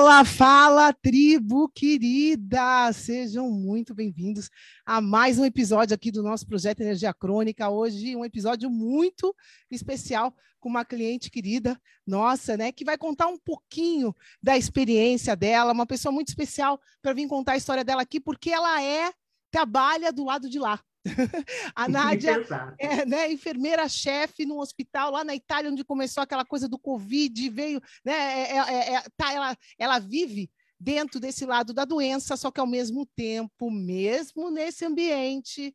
Fala, fala, tribo querida! Sejam muito bem-vindos a mais um episódio aqui do nosso projeto Energia Crônica. Hoje, um episódio muito especial com uma cliente querida nossa, né, que vai contar um pouquinho da experiência dela, uma pessoa muito especial para vir contar a história dela aqui, porque ela é trabalha do lado de lá. a Nádia é né, enfermeira-chefe no hospital lá na Itália, onde começou aquela coisa do Covid, veio, né, é, é, é, tá, ela, ela vive dentro desse lado da doença, só que ao mesmo tempo, mesmo nesse ambiente,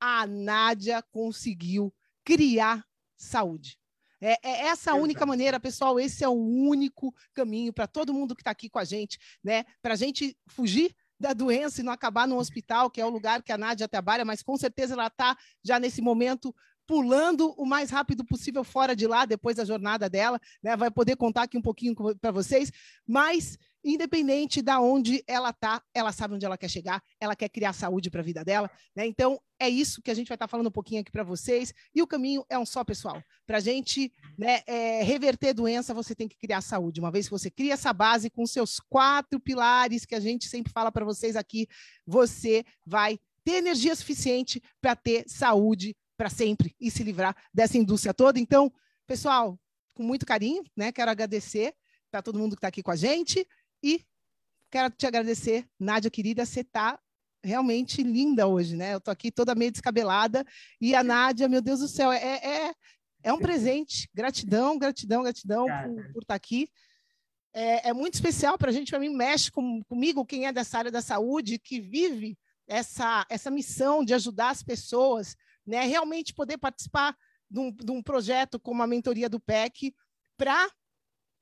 a Nádia conseguiu criar saúde. É, é essa a única maneira, pessoal. Esse é o único caminho para todo mundo que está aqui com a gente, né? Para a gente fugir da doença e não acabar no hospital, que é o lugar que a Nádia trabalha, mas com certeza ela está já nesse momento pulando o mais rápido possível fora de lá, depois da jornada dela, né? Vai poder contar aqui um pouquinho para vocês, mas independente da onde ela está, ela sabe onde ela quer chegar, ela quer criar saúde para a vida dela, né? Então é isso que a gente vai estar tá falando um pouquinho aqui para vocês. E o caminho é um só, pessoal. Para a gente né, é, reverter doença, você tem que criar saúde. Uma vez que você cria essa base com seus quatro pilares que a gente sempre fala para vocês aqui, você vai ter energia suficiente para ter saúde para sempre e se livrar dessa indústria toda. Então, pessoal, com muito carinho, né? Quero agradecer para todo mundo que está aqui com a gente. E quero te agradecer, Nádia querida, você está realmente linda hoje, né? Eu estou aqui toda meio descabelada e a Nádia, meu Deus do céu, é, é, é um presente. Gratidão, gratidão, gratidão por, por estar tá aqui. É, é, muito especial para a gente, para mim, mexe com, comigo, quem é dessa área da saúde, que vive essa, essa missão de ajudar as pessoas, né? Realmente poder participar de um, de um projeto como a mentoria do PEC para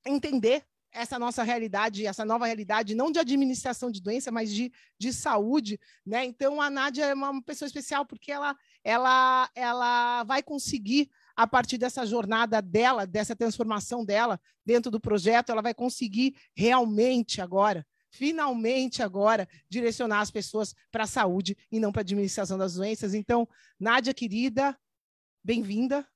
entender essa nossa realidade, essa nova realidade, não de administração de doença, mas de, de saúde, né? Então a Nádia é uma pessoa especial porque ela, ela, ela vai conseguir a partir dessa jornada dela, dessa transformação dela dentro do projeto, ela vai conseguir realmente agora, finalmente agora, direcionar as pessoas para a saúde e não para a administração das doenças. Então, Nádia querida, bem-vinda,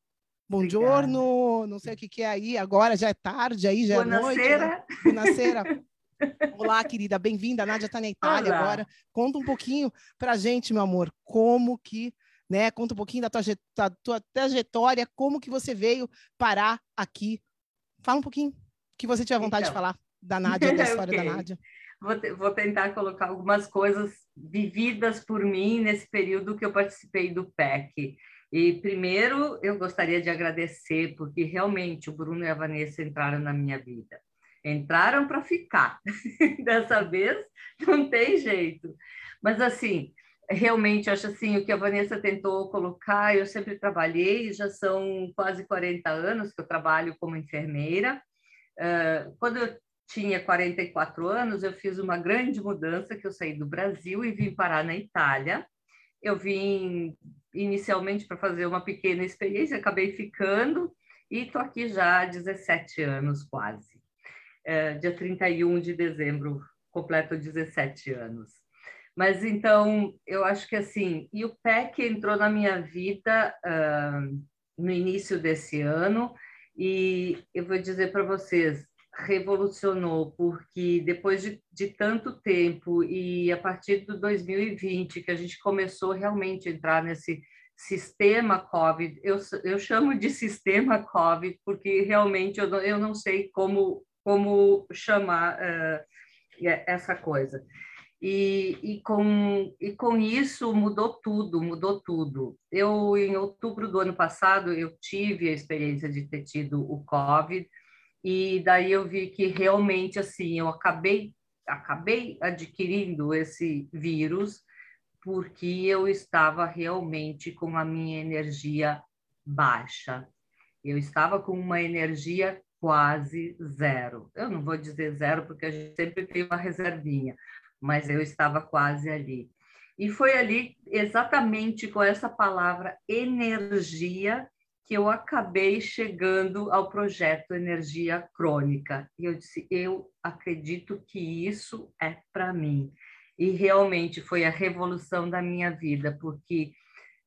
Bom giorno, não sei o que, que é aí, agora já é tarde, aí já é noite. Né? Buonasera. Olá, querida, bem-vinda. A Nádia está na Itália Olá. agora. Conta um pouquinho para a gente, meu amor, como que, né? Conta um pouquinho da tua, da tua trajetória, como que você veio parar aqui. Fala um pouquinho, que você tiver vontade então. de falar da Nádia, da história okay. da Nádia. Vou, vou, tentar colocar algumas coisas vividas por mim nesse período que eu participei do PEC. E primeiro eu gostaria de agradecer, porque realmente o Bruno e a Vanessa entraram na minha vida. Entraram para ficar. Dessa vez não tem jeito. Mas assim, realmente acho assim, o que a Vanessa tentou colocar, eu sempre trabalhei, já são quase 40 anos que eu trabalho como enfermeira. Uh, quando eu tinha 44 anos, eu fiz uma grande mudança, que eu saí do Brasil e vim parar na Itália. Eu vim inicialmente para fazer uma pequena experiência, acabei ficando e estou aqui já há 17 anos quase. É, dia 31 de dezembro, completo 17 anos. Mas então, eu acho que assim, e o PEC entrou na minha vida uh, no início desse ano, e eu vou dizer para vocês, revolucionou, porque depois de, de, tanto tempo e a partir do 2020 que a gente começou realmente a entrar nesse sistema COVID, eu, eu chamo de sistema COVID porque realmente eu não, eu não sei como, como chamar uh, essa coisa. E, e, com, e com isso mudou tudo, mudou tudo. Eu, em outubro do ano passado, eu tive a experiência de ter tido o COVID, e daí eu vi que realmente, assim, eu acabei, acabei adquirindo esse vírus porque eu estava realmente com a minha energia baixa. Eu estava com uma energia quase zero. Eu não vou dizer zero porque a gente sempre tem uma reservinha, mas eu estava quase ali. E foi ali, exatamente com essa palavra energia, que eu acabei chegando ao projeto Energia Crônica. E eu disse: eu acredito que isso é para mim. E realmente foi a revolução da minha vida, porque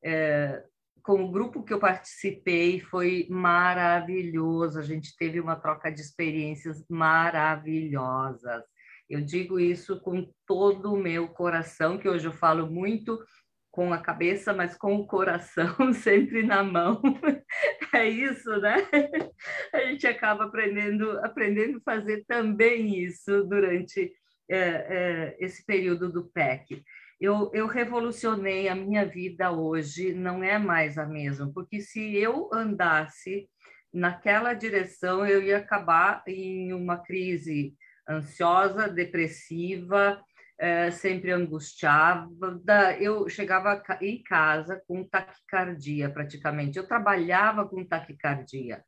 é, com o grupo que eu participei foi maravilhoso. A gente teve uma troca de experiências maravilhosas. Eu digo isso com todo o meu coração, que hoje eu falo muito com a cabeça, mas com o coração sempre na mão. É isso, né? A gente acaba aprendendo, aprendendo a fazer também isso durante é, é, esse período do PEC. Eu, eu revolucionei a minha vida hoje, não é mais a mesma, porque se eu andasse naquela direção, eu ia acabar em uma crise ansiosa, depressiva, é, sempre angustiada. Eu chegava em casa com taquicardia, praticamente. Eu trabalhava com taquicardia.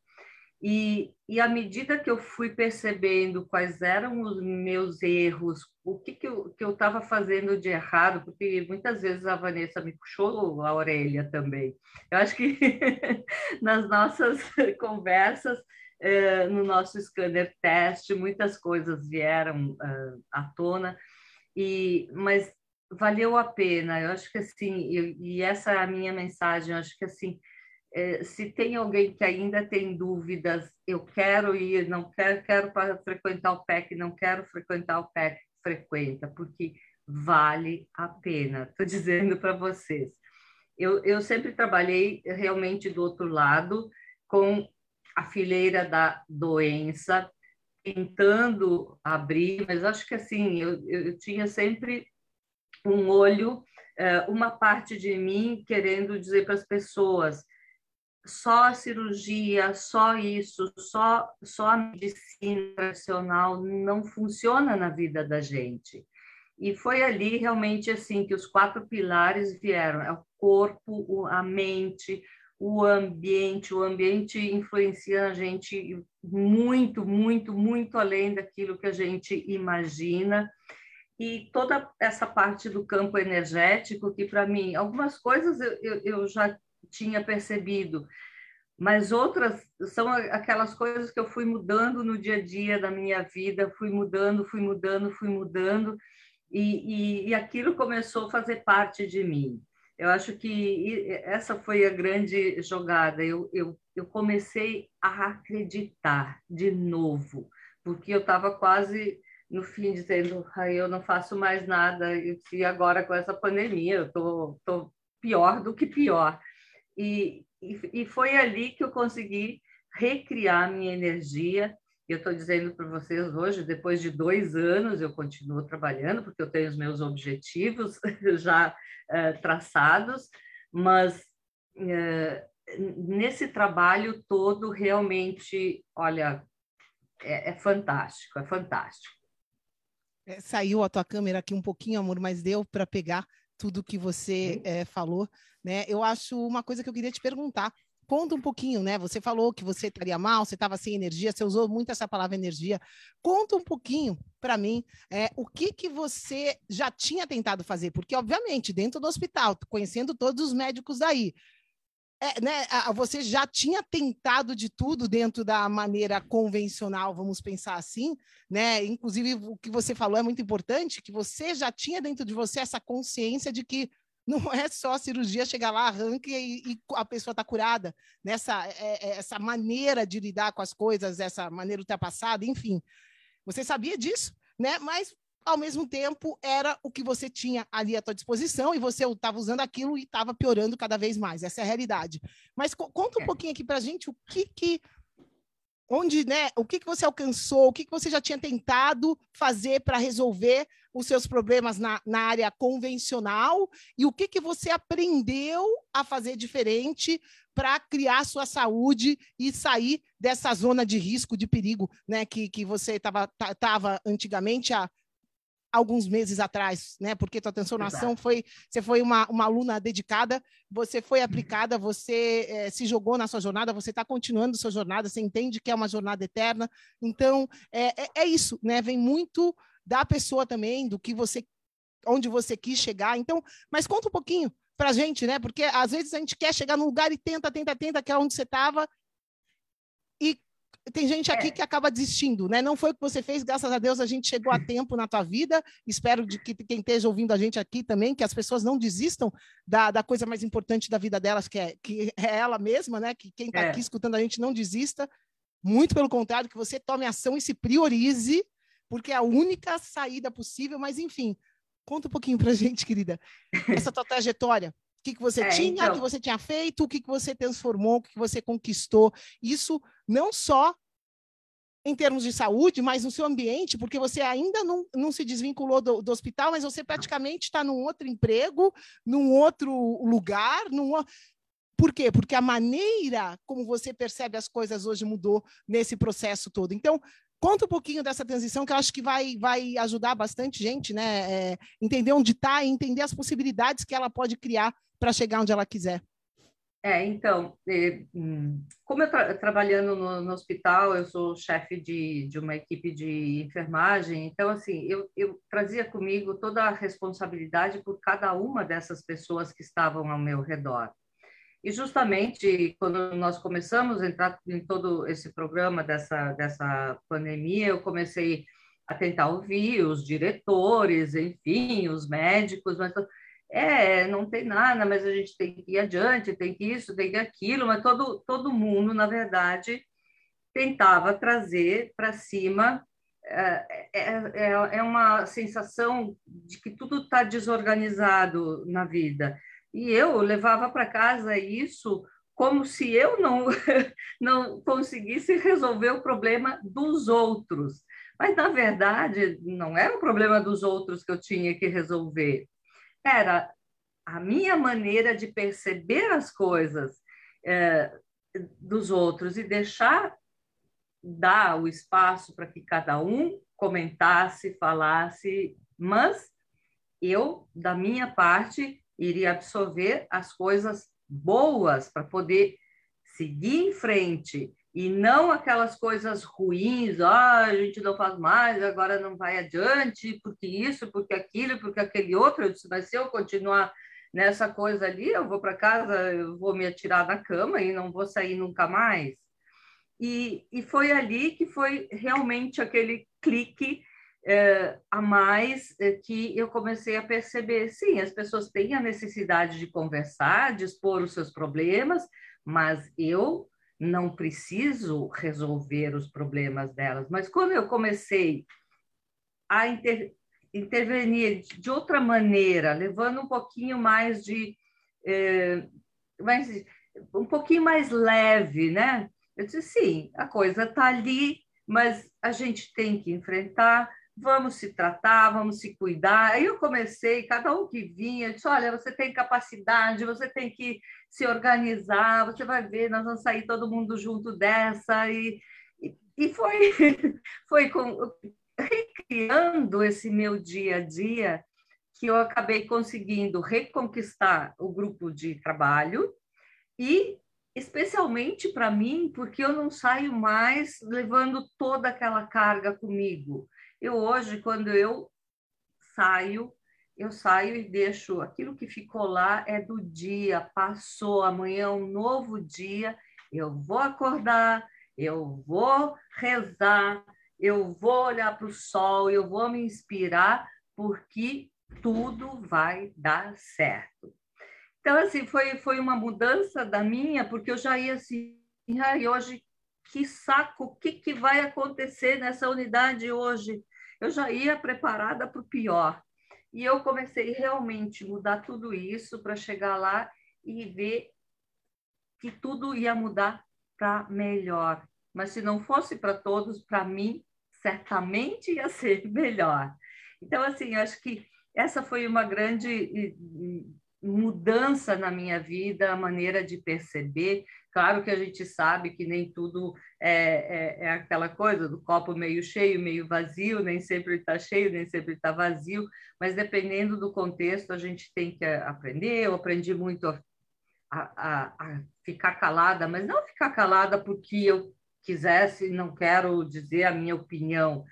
E, e à medida que eu fui percebendo quais eram os meus erros, o que, que eu estava fazendo de errado, porque muitas vezes a Vanessa me puxou a orelha também. Eu acho que nas nossas conversas eh, no nosso scanner teste, muitas coisas vieram uh, à tona, e, mas valeu a pena. Eu acho que assim, eu, e essa é a minha mensagem, eu acho que assim, eh, se tem alguém que ainda tem dúvidas, eu quero ir, não quero, quero para frequentar o PEC, não quero frequentar o PEC, frequenta, porque vale a pena. Estou dizendo para vocês. Eu, eu sempre trabalhei realmente do outro lado, com a fileira da doença, tentando abrir, mas acho que assim, eu, eu tinha sempre um olho, eh, uma parte de mim querendo dizer para as pessoas, só a cirurgia, só isso, só, só a medicina tradicional não funciona na vida da gente. E foi ali realmente assim que os quatro pilares vieram: é o corpo, a mente, o ambiente, o ambiente influencia a gente muito, muito, muito além daquilo que a gente imagina. E toda essa parte do campo energético, que para mim, algumas coisas eu, eu, eu já tinha percebido, mas outras são aquelas coisas que eu fui mudando no dia a dia da minha vida, fui mudando, fui mudando, fui mudando, e, e, e aquilo começou a fazer parte de mim. Eu acho que essa foi a grande jogada. Eu, eu, eu comecei a acreditar de novo, porque eu estava quase no fim dizendo, ah, eu não faço mais nada, e agora com essa pandemia eu tô, tô pior do que pior. E, e, e foi ali que eu consegui recriar minha energia. Eu estou dizendo para vocês hoje, depois de dois anos, eu continuo trabalhando, porque eu tenho os meus objetivos já uh, traçados, mas uh, nesse trabalho todo, realmente, olha, é, é fantástico, é fantástico. É, saiu a tua câmera aqui um pouquinho, amor, mas deu para pegar tudo que você é, falou, né? Eu acho uma coisa que eu queria te perguntar. Conta um pouquinho, né? Você falou que você estaria mal, você estava sem energia, você usou muito essa palavra energia. Conta um pouquinho para mim é, o que, que você já tinha tentado fazer, porque, obviamente, dentro do hospital, conhecendo todos os médicos daí, é, né, você já tinha tentado de tudo dentro da maneira convencional, vamos pensar assim, né? Inclusive, o que você falou é muito importante, que você já tinha dentro de você essa consciência de que não é só cirurgia chegar lá, arranca e, e a pessoa está curada. Nessa é, é, essa maneira de lidar com as coisas, essa maneira ultrapassada, enfim. Você sabia disso, né? Mas ao mesmo tempo era o que você tinha ali à sua disposição e você estava usando aquilo e estava piorando cada vez mais. Essa é a realidade. Mas conta um é. pouquinho aqui para a gente o que, que onde, né, o que, que você alcançou, o que, que você já tinha tentado fazer para resolver os seus problemas na, na área convencional e o que, que você aprendeu a fazer diferente para criar sua saúde e sair dessa zona de risco, de perigo, né, que, que você estava antigamente há alguns meses atrás, né? Porque tua transformação Exato. foi, você foi uma, uma aluna dedicada, você foi aplicada, você é, se jogou na sua jornada, você está continuando sua jornada, você entende que é uma jornada eterna. Então é, é, é, isso, né? Vem muito da pessoa também, do que você, onde você quis chegar. Então, mas conta um pouquinho para a gente, né? Porque às vezes a gente quer chegar num lugar e tenta, tenta, tenta, que é onde você estava e tem gente aqui é. que acaba desistindo, né? Não foi o que você fez, graças a Deus a gente chegou a tempo na tua vida. Espero de que quem esteja ouvindo a gente aqui também, que as pessoas não desistam da, da coisa mais importante da vida delas, que é, que é ela mesma, né? Que quem está é. aqui escutando a gente não desista. Muito pelo contrário, que você tome ação e se priorize, porque é a única saída possível. Mas, enfim, conta um pouquinho para a gente, querida, essa tua trajetória. O que, que você é, tinha, então... o que você tinha feito, o que, que você transformou, o que, que você conquistou. Isso não só em termos de saúde, mas no seu ambiente, porque você ainda não, não se desvinculou do, do hospital, mas você praticamente está num outro emprego, num outro lugar, num, por quê? Porque a maneira como você percebe as coisas hoje mudou nesse processo todo. Então, conta um pouquinho dessa transição que eu acho que vai, vai ajudar bastante gente, né? É, entender onde está e entender as possibilidades que ela pode criar para chegar onde ela quiser. É, então, é, hum, como eu tra trabalhando no, no, hospital, eu sou chefe de, de uma equipe de enfermagem, então, assim, eu, eu trazia comigo toda a responsabilidade por cada uma dessas pessoas que estavam ao meu redor. E justamente quando nós começamos a entrar em todo esse programa dessa, dessa pandemia, eu comecei a tentar ouvir os diretores, enfim, os médicos, mas é, não tem nada, mas a gente tem que ir adiante, tem que isso, tem que aquilo, mas todo, todo mundo, na verdade, tentava trazer para cima. É, é, é, é uma sensação de que tudo está desorganizado na vida. E eu levava para casa isso como se eu não, não conseguisse resolver o problema dos outros. Mas, na verdade, não era o problema dos outros que eu tinha que resolver era a minha maneira de perceber as coisas é, dos outros e deixar dar o espaço para que cada um comentasse, falasse, mas eu, da minha parte, iria absorver as coisas boas para poder seguir em frente e não aquelas coisas ruins, ah, a gente não faz mais, agora não vai adiante, porque isso, porque aquilo, porque aquele outro. Eu disse, mas se eu continuar nessa coisa ali, eu vou para casa, eu vou me atirar na cama e não vou sair nunca mais. E, e foi ali que foi realmente aquele clique é, a mais é, que eu comecei a perceber, sim, as pessoas têm a necessidade de conversar, de expor os seus problemas, mas eu não preciso resolver os problemas delas. Mas quando eu comecei a inter, intervenir de outra maneira, levando um pouquinho mais de. É, um pouquinho mais leve, né? Eu disse, sim, a coisa está ali, mas a gente tem que enfrentar, vamos se tratar, vamos se cuidar. Aí eu comecei, cada um que vinha, disse, olha, você tem capacidade, você tem que se organizar, você vai ver, nós vamos sair todo mundo junto dessa. E, e, e foi, foi com, recriando esse meu dia a dia que eu acabei conseguindo reconquistar o grupo de trabalho e especialmente para mim, porque eu não saio mais levando toda aquela carga comigo. Eu hoje, quando eu saio, eu saio e deixo aquilo que ficou lá é do dia, passou, amanhã é um novo dia, eu vou acordar, eu vou rezar, eu vou olhar para o sol, eu vou me inspirar, porque tudo vai dar certo. Então, assim, foi, foi uma mudança da minha, porque eu já ia assim, e hoje, que saco, o que, que vai acontecer nessa unidade hoje? Eu já ia preparada para o pior. E eu comecei realmente a mudar tudo isso para chegar lá e ver que tudo ia mudar para melhor. Mas se não fosse para todos, para mim, certamente ia ser melhor. Então, assim, acho que essa foi uma grande mudança na minha vida, a maneira de perceber. Claro que a gente sabe que nem tudo é, é, é aquela coisa do copo meio cheio, meio vazio, nem sempre está cheio, nem sempre está vazio, mas dependendo do contexto, a gente tem que aprender. Eu aprendi muito a, a, a ficar calada, mas não ficar calada porque eu quisesse, não quero dizer a minha opinião,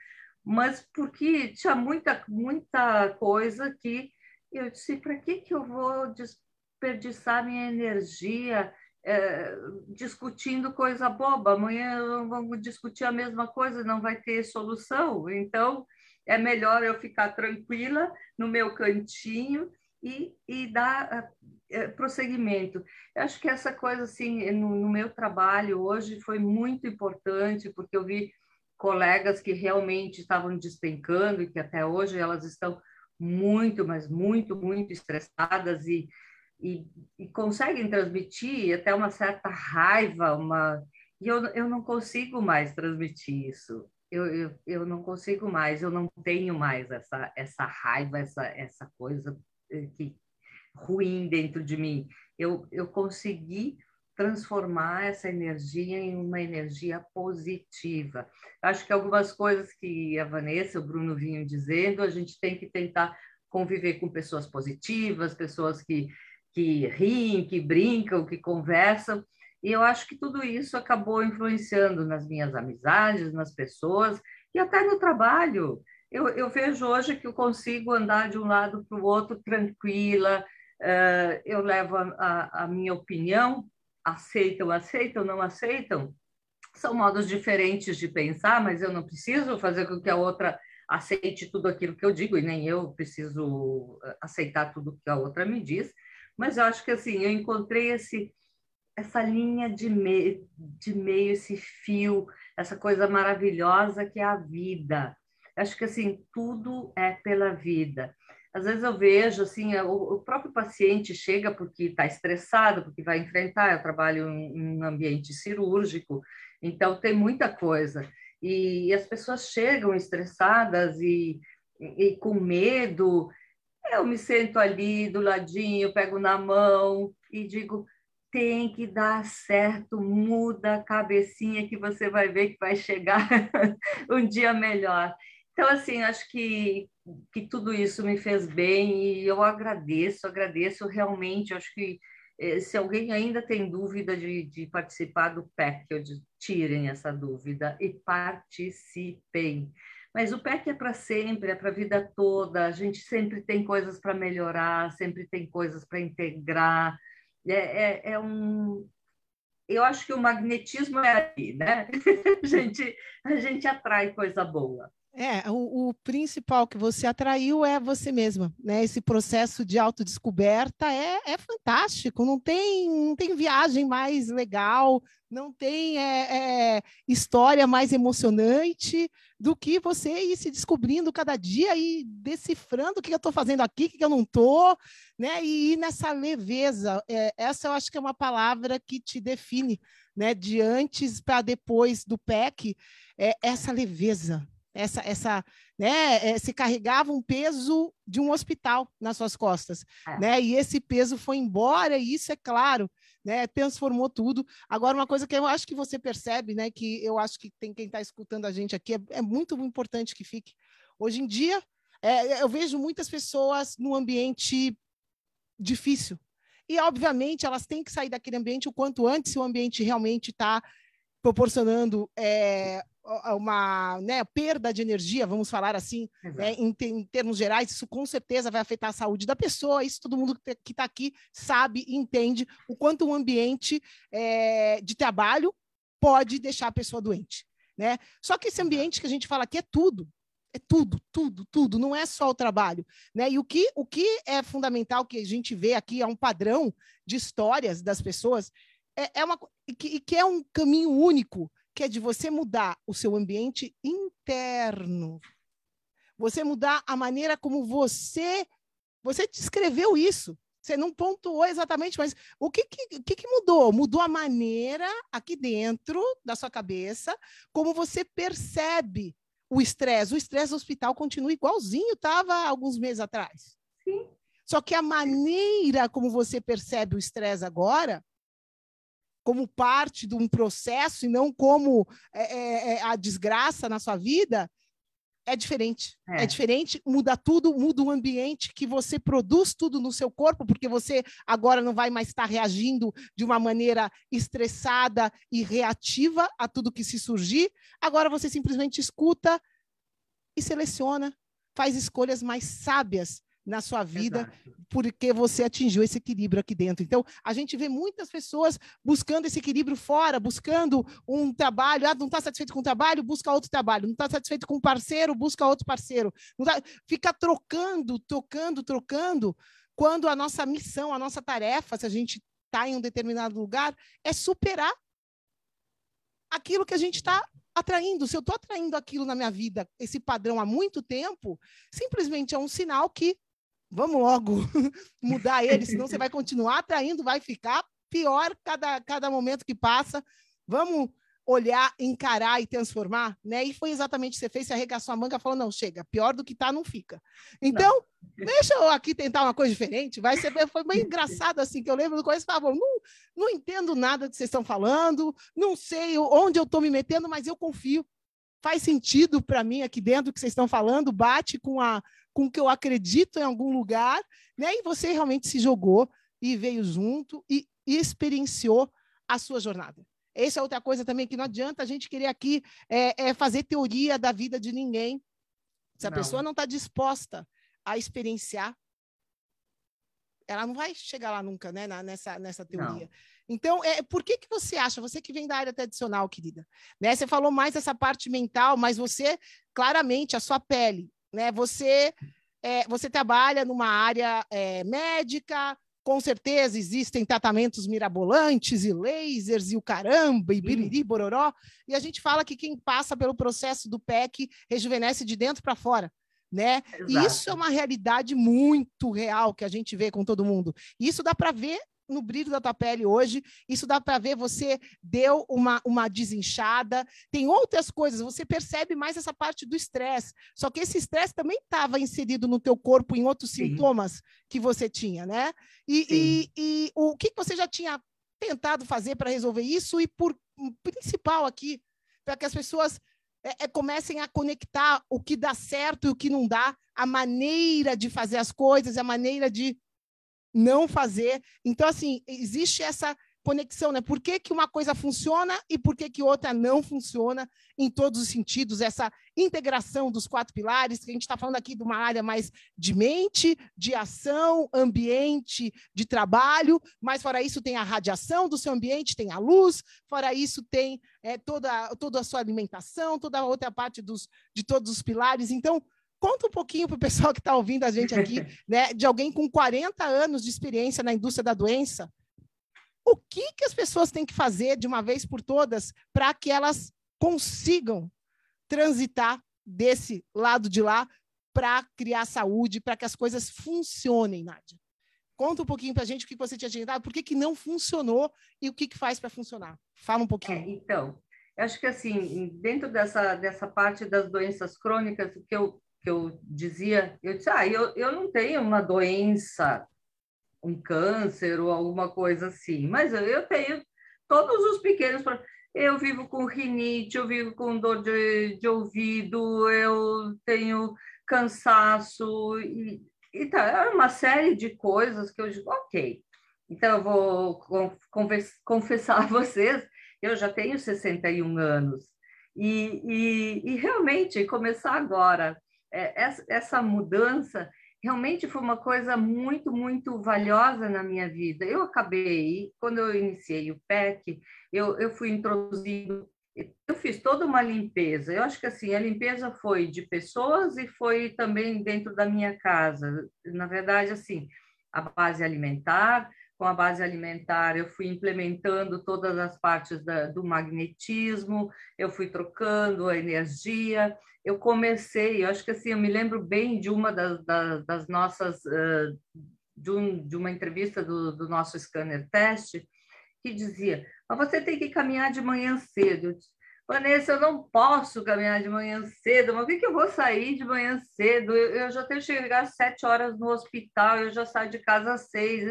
mas porque tinha muita, muita coisa que eu disse: para que, que eu vou desperdiçar minha energia é, discutindo coisa boba? Amanhã vamos discutir a mesma coisa, não vai ter solução. Então, é melhor eu ficar tranquila no meu cantinho e, e dar é, prosseguimento. Eu acho que essa coisa, assim, no, no meu trabalho hoje foi muito importante, porque eu vi colegas que realmente estavam despencando e que até hoje elas estão muito, mas muito, muito estressadas e, e, e conseguem transmitir até uma certa raiva, uma e eu, eu não consigo mais transmitir isso. Eu, eu, eu não consigo mais, eu não tenho mais essa, essa raiva, essa, essa coisa eh, que ruim dentro de mim. Eu, eu consegui transformar essa energia em uma energia positiva. Acho que algumas coisas que a Vanessa, o Bruno vinham dizendo, a gente tem que tentar conviver com pessoas positivas, pessoas que, que riem, que brincam, que conversam. E eu acho que tudo isso acabou influenciando nas minhas amizades, nas pessoas e até no trabalho. Eu, eu vejo hoje que eu consigo andar de um lado para o outro tranquila, uh, eu levo a, a minha opinião aceitam, aceitam, não aceitam, são modos diferentes de pensar, mas eu não preciso fazer com que a outra aceite tudo aquilo que eu digo, e nem eu preciso eh, aceitar tudo que a outra me diz. Mas eu acho que assim, eu encontrei esse, essa linha de, me, de meio, esse fio, essa coisa maravilhosa que é a vida. Acho que assim, tudo é pela vida. Às vezes eu vejo assim, o, próprio paciente chega porque está estressado, porque vai enfrentar. Eu trabalho em um ambiente cirúrgico, então tem muita coisa. E, e as pessoas chegam estressadas e, e, com medo. Eu me sento ali do ladinho, pego na mão e digo: tem que dar certo, muda a cabecinha que você vai ver que vai chegar um dia melhor. Então, assim, acho que, que tudo isso me fez bem e eu agradeço, agradeço realmente. Acho que eh, se alguém ainda tem dúvida de, de participar do PEC, tirem essa dúvida e participem. Mas o PEC é para sempre, é para a vida toda. A gente sempre tem coisas para melhorar, sempre tem coisas para integrar. É, é, é, um. Eu acho que o magnetismo é ali, né? a, gente, a gente atrai coisa boa. É, o, o, principal que você atraiu é você mesma, né? Esse processo de autodescoberta é, é fantástico, não tem, não tem viagem mais legal, não tem é, é, história mais emocionante do que você ir se descobrindo cada dia e decifrando o que eu estou fazendo aqui, o que eu não estou, né? E ir nessa leveza. É, essa eu acho que é uma palavra que te define, né? De antes para depois do PEC, é essa leveza, essa, essa, né, é, se carregava um peso de um hospital nas suas costas, é. né? E esse peso foi embora e isso é claro, né? Transformou tudo. Agora uma coisa que eu acho que você percebe, né? Que eu acho que tem quem está escutando a gente aqui é, é, muito importante que fique. Hoje em dia, é, eu vejo muitas pessoas num ambiente difícil. E, obviamente, elas têm que sair daquele ambiente o quanto antes, se o ambiente realmente está proporcionando é, uma né, perda de energia, vamos falar assim, né, em, em, termos gerais, isso com certeza vai afetar a saúde da pessoa. Isso todo mundo que está aqui sabe e entende o quanto um ambiente é, de trabalho pode deixar a pessoa doente. Né? Só que esse ambiente que a gente fala aqui é tudo. É tudo, tudo, tudo, não é só o trabalho. Né? E o que, o que é fundamental que a gente vê aqui é um padrão de histórias das pessoas, é, é uma, que, que é um caminho único, que é de você mudar o seu ambiente interno. Você mudar a maneira como você. Você descreveu isso. Você não pontuou exatamente, mas o que, que, que, mudou? Mudou a maneira aqui dentro da sua cabeça, como você percebe o estresse. O estresse do hospital continua igualzinho estava alguns meses atrás. Sim. Só que a maneira como você percebe o estresse agora, como parte de um processo e não como é, é, é a desgraça na sua vida, é diferente. É. é. diferente, muda tudo, muda o ambiente que você produz tudo no seu corpo, porque você agora não vai mais estar reagindo de uma maneira estressada e reativa a tudo que se surgir. Agora você simplesmente escuta e seleciona, faz escolhas mais sábias na sua vida, Exato. porque você atingiu esse equilíbrio aqui dentro. Então, a gente vê muitas pessoas buscando esse equilíbrio fora, buscando um trabalho. Ah, não está satisfeito com o trabalho, busca outro trabalho. Não está satisfeito com um parceiro, busca outro parceiro. Tá... Fica trocando, trocando, trocando, quando a nossa missão, a nossa tarefa, se a gente está em um determinado lugar, é superar aquilo que a gente está atraindo. Se eu estou atraindo aquilo na minha vida, esse padrão há muito tempo, simplesmente é um sinal que vamos logo mudar ele, senão você vai continuar atraindo, vai ficar pior cada, cada momento que passa. Vamos olhar, encarar e transformar, né? E foi exatamente o que você fez, você arregaçou a manga e falou, não, chega, pior do que tá, não fica. Então, não. deixa eu aqui tentar uma coisa diferente, vai ser, foi bem engraçado, assim, que eu lembro do começo, falava, não, não entendo nada que vocês estão falando, não sei onde eu estou me metendo, mas eu confio, faz sentido para mim aqui dentro que vocês estão falando, bate com a com o que eu acredito em algum lugar, né? E você realmente se jogou e veio junto e, e experienciou a sua jornada. Essa é outra coisa também que não adianta a gente querer aqui é, é fazer teoria da vida de ninguém. Se a não. pessoa não está disposta a experienciar, ela não vai chegar lá nunca, né? Na, nessa, nessa teoria. Não. Então, é, por que, que você acha, você que vem da área tradicional, querida, né? Você falou mais essa parte mental, mas você, claramente, a sua pele, né? Você, é, você trabalha numa área é, médica, com certeza existem tratamentos mirabolantes e lasers e o caramba, e biriri, bororó, e a gente fala que quem passa pelo processo do PEC rejuvenesce de dentro para fora. Né? E isso é uma realidade muito real que a gente vê com todo mundo. E isso dá para ver no brilho da tua pele hoje. Isso dá para ver, você deu uma, uma desinchada. Tem outras coisas, você percebe mais essa parte do estresse. Só que esse estresse também estava inserido no teu corpo em outros Sim. sintomas que você tinha, né? E, e, e, o que você já tinha tentado fazer para resolver isso? E por principal aqui, para que as pessoas é, é, comecem a conectar o que dá certo e o que não dá, a maneira de fazer as coisas, a maneira de não fazer. Então, assim, existe essa conexão, né? Por que, que uma coisa funciona e por que, que outra não funciona em todos os sentidos, essa integração dos quatro pilares, que a gente está falando aqui de uma área mais de mente, de ação, ambiente, de trabalho, mas fora isso tem a radiação do seu ambiente, tem a luz, fora isso tem é, toda, toda a sua alimentação, toda a outra parte dos, de todos os pilares. Então, Conta um pouquinho para o pessoal que está ouvindo a gente aqui, né, de alguém com 40 anos de experiência na indústria da doença. O que, que as pessoas têm que fazer de uma vez por todas para que elas consigam transitar desse lado de lá para criar saúde, para que as coisas funcionem, Nádia? Conta um pouquinho para a gente o que você tinha agendado, por que, que não funcionou e o que, que faz para funcionar. Fala um pouquinho. É, então, eu acho que assim, dentro dessa, dessa parte das doenças crônicas, o que eu que eu dizia, eu disse, ah, eu, eu não tenho uma doença, um câncer ou alguma coisa assim, mas eu, tenho todos os pequenos eu vivo com rinite, eu vivo com dor de, de ouvido, eu tenho cansaço, e, e tá, é uma série de coisas que eu digo, ok. Então, eu vou confessar a vocês, eu já tenho 61 anos, e, e, e realmente começar agora é, essa mudança realmente foi uma coisa muito, muito valiosa na minha vida. Eu acabei, quando eu iniciei o PEC, eu, eu fui introduzido eu fiz toda uma limpeza. Eu acho que assim, a limpeza foi de pessoas e foi também dentro da minha casa. Na verdade, assim, a base alimentar, com a base alimentar eu fui implementando todas as partes da, do magnetismo, eu fui trocando a energia, eu comecei, eu acho que assim, eu me lembro bem de uma das, das, das nossas, de, um, de, uma entrevista do, do nosso scanner teste, que dizia, mas você tem que caminhar de manhã cedo. Eu disse, Vanessa, eu não posso caminhar de manhã cedo, mas o que, que eu vou sair de manhã cedo? Eu, eu já tenho que chegar às sete horas no hospital, eu já saio de casa às seis.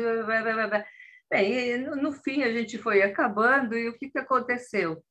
Bem, no, no fim a gente foi acabando, e o que, que aconteceu?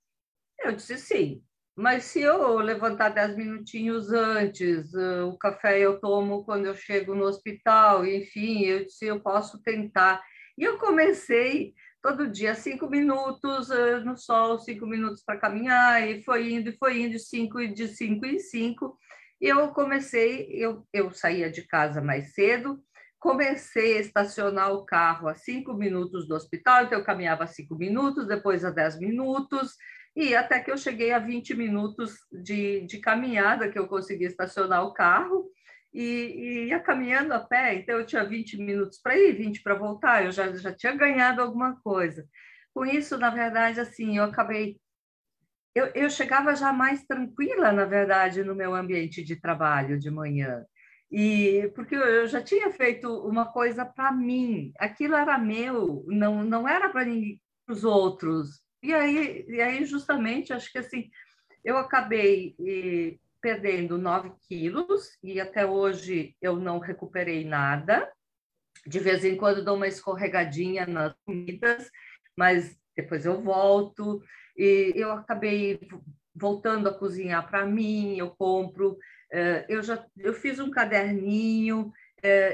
Eu disse sim, mas se eu levantar dez minutinhos antes, uh, o café eu tomo quando eu chego no hospital, enfim, eu disse, eu posso tentar. E eu comecei todo dia cinco minutos uh, no sol, cinco minutos para caminhar, e foi indo, e foi indo, cinco, de cinco em cinco. E eu comecei, eu, eu saía de casa mais cedo, comecei a estacionar o carro a cinco minutos do hospital, então eu caminhava cinco minutos, depois a dez minutos, e até que eu cheguei a 20 minutos de, de caminhada que eu consegui estacionar o carro, e, e ia caminhando a pé, então eu tinha 20 minutos para ir, 20 para voltar, eu já, já tinha ganhado alguma coisa. Com isso, na verdade, assim, eu acabei. Eu, eu chegava já mais tranquila, na verdade, no meu ambiente de trabalho de manhã. E porque eu já tinha feito uma coisa para mim, aquilo era meu, não, não era para os outros. E aí, e aí, justamente, acho que assim, eu acabei perdendo 9 quilos e até hoje eu não recuperei nada. De vez em quando dou uma escorregadinha nas comidas, mas depois eu volto. E eu acabei voltando a cozinhar para mim, eu compro. Eh, eu já eu fiz um caderninho, eh,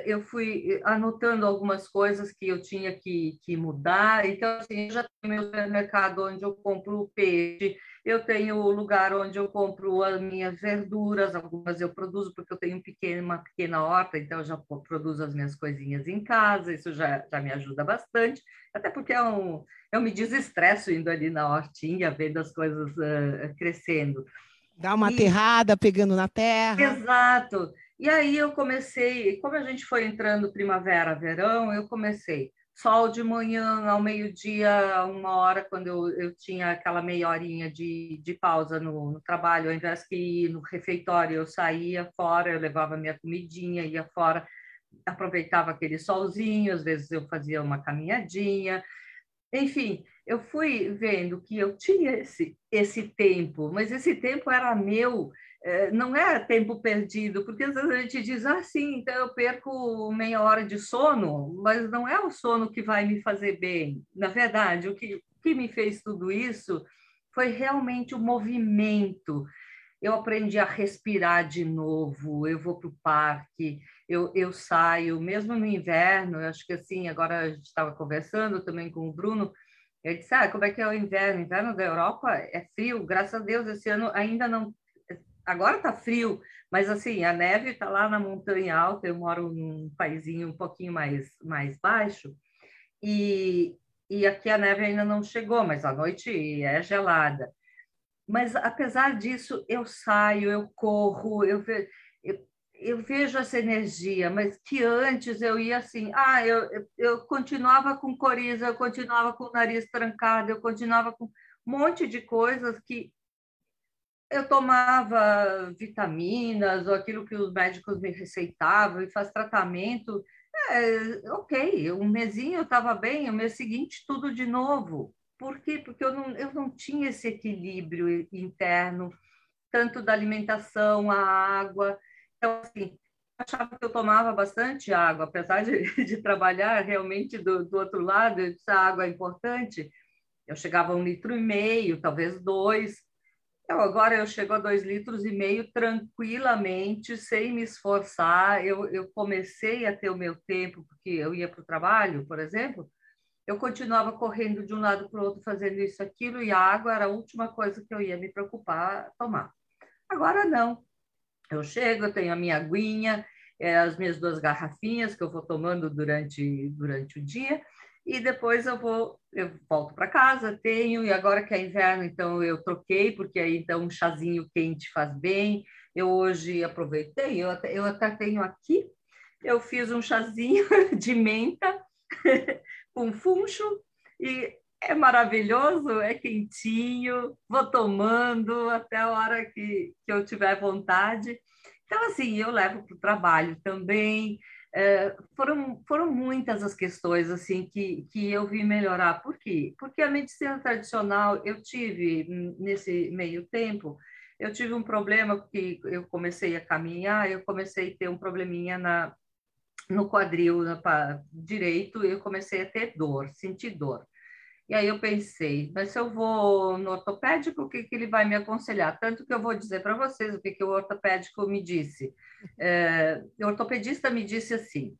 eu fui anotando algumas coisas que eu tinha que, que mudar. Então, assim, eu já tenho meu supermercado onde eu compro peixe, eu tenho o lugar onde eu compro as minhas verduras, algumas eu produzo porque eu tenho pequeno, uma pequena horta, então eu já produzo as minhas coisinhas em casa, isso já, já me ajuda bastante, até porque é um, eu me desestresso indo ali na hortinha, vendo as coisas uh, crescendo. Dá uma e... aterrada, pegando na terra. Exato. E aí eu comecei, como a gente foi entrando primavera, verão, eu comecei sol de manhã ao meio-dia, uma hora, quando eu, eu tinha aquela meia horinha de, de pausa no, no, trabalho, ao invés que ir no refeitório, eu saía fora, eu levava minha comidinha, ia fora, aproveitava aquele solzinho, às vezes eu fazia uma caminhadinha. Enfim, eu fui vendo que eu tinha esse, esse tempo, mas esse tempo era meu, não é tempo perdido, porque às vezes a gente diz assim, então eu perco meia hora de sono, mas não é o sono que vai me fazer bem. Na verdade, o que, que me fez tudo isso foi realmente o movimento. Eu aprendi a respirar de novo, eu vou para o parque, eu, eu saio, mesmo no inverno, eu acho que assim, agora a gente estava conversando também com o Bruno, ele disse, ah, como é que é o inverno? O inverno da Europa é frio, graças a Deus, esse ano ainda não agora está frio, mas assim, a neve está lá na montanha alta, eu moro num paísinho um pouquinho mais, mais baixo, e, e aqui a neve ainda não chegou, mas a noite é gelada. Mas apesar disso, eu saio, eu corro, eu, eu, eu vejo essa energia, mas que antes eu ia assim, ah, eu, eu, eu continuava com coriza, eu continuava com o nariz trancado, eu continuava com um monte de coisas que eu tomava vitaminas ou aquilo que os médicos me receitavam e faz tratamento. É, ok, um mesinho eu estava bem, o mês seguinte tudo de novo. Por quê? Porque eu não, eu não tinha esse equilíbrio interno, tanto da alimentação, a água. Então, assim, achava que eu tomava bastante água, apesar de, de trabalhar realmente do, do outro lado, essa água é importante. Eu chegava a um litro e meio, talvez dois, então, agora eu chego a dois litros e meio tranquilamente, sem me esforçar. Eu, eu comecei a ter o meu tempo, porque eu ia para o trabalho, por exemplo, eu continuava correndo de um lado para o outro, fazendo isso, aquilo, e a água era a última coisa que eu ia me preocupar tomar. Agora não. Eu chego, eu tenho a minha aguinha, é, as minhas duas garrafinhas que eu vou tomando durante, durante o dia, e depois eu vou, eu volto para casa, tenho, e agora que é inverno, então eu troquei, porque aí então um chazinho quente faz bem. Eu hoje aproveitei, eu até, eu até tenho aqui, eu fiz um chazinho de menta com funcho, e é maravilhoso, é quentinho, vou tomando até a hora que, que eu tiver vontade. Então, assim, eu levo para o trabalho também. É, foram, foram muitas as questões assim que, que eu vi melhorar. Por quê? Porque a medicina tradicional, eu tive, nesse meio tempo, eu tive um problema que eu comecei a caminhar, eu comecei a ter um probleminha na, no quadril na, direito, eu comecei a ter dor, sentir dor. E aí eu pensei, mas se eu vou no ortopédico, o que, que ele vai me aconselhar? Tanto que eu vou dizer para vocês o que, que o ortopédico me disse. É, o ortopedista me disse assim,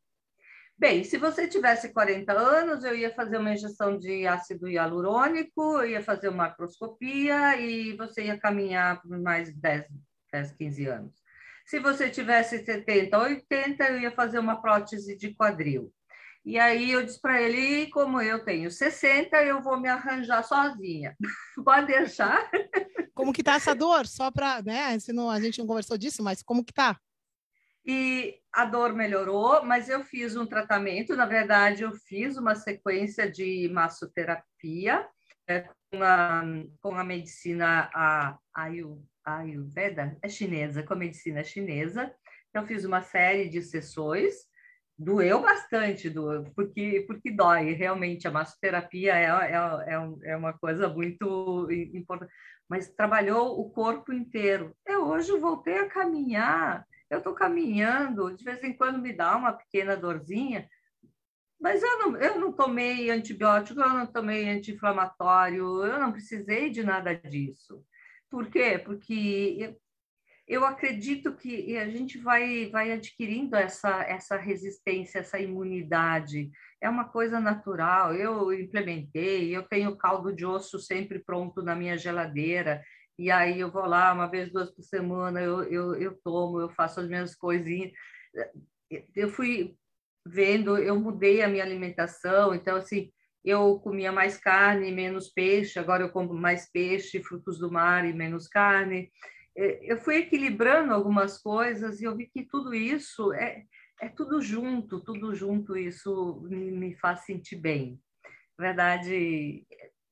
bem, se você tivesse 40 anos, eu ia fazer uma injeção de ácido hialurônico, eu ia fazer uma artroscopia e você ia caminhar por mais 10, 10 15 anos. Se você tivesse 70, 80, eu ia fazer uma prótese de quadril. E aí eu disse para ele, como eu tenho 60, eu vou me arranjar sozinha. Pode deixar? Como que tá essa dor? Só para, né, se não, a gente não conversou disso, mas como que tá? E a dor melhorou, mas eu fiz um tratamento, na verdade eu fiz uma sequência de massoterapia é, com, a, com a medicina a, a Ayurveda, é chinesa, com a medicina chinesa. Então, fiz uma série de sessões doeu bastante, doeu, porque, porque dói, realmente, a massoterapia é, é, é, é uma coisa muito importante, mas trabalhou o corpo inteiro. Eu hoje voltei a caminhar, eu estou caminhando, de vez em quando me dá uma pequena dorzinha, mas eu não, eu não tomei antibiótico, eu não tomei anti-inflamatório, eu não precisei de nada disso. Por quê? Porque eu acredito que a gente vai, vai adquirindo essa, essa resistência, essa imunidade. É uma coisa natural. Eu implementei, eu tenho caldo de osso sempre pronto na minha geladeira. E aí eu vou lá uma vez, duas por semana, eu, eu, eu tomo, eu faço as minhas coisinhas. Eu fui vendo, eu mudei a minha alimentação, então assim, eu comia mais carne, menos peixe, agora eu como mais peixe, frutos do mar e menos carne. É, eu fui equilibrando algumas coisas e eu vi que tudo isso é, é tudo junto, tudo junto, isso me, me faz sentir bem. Na verdade,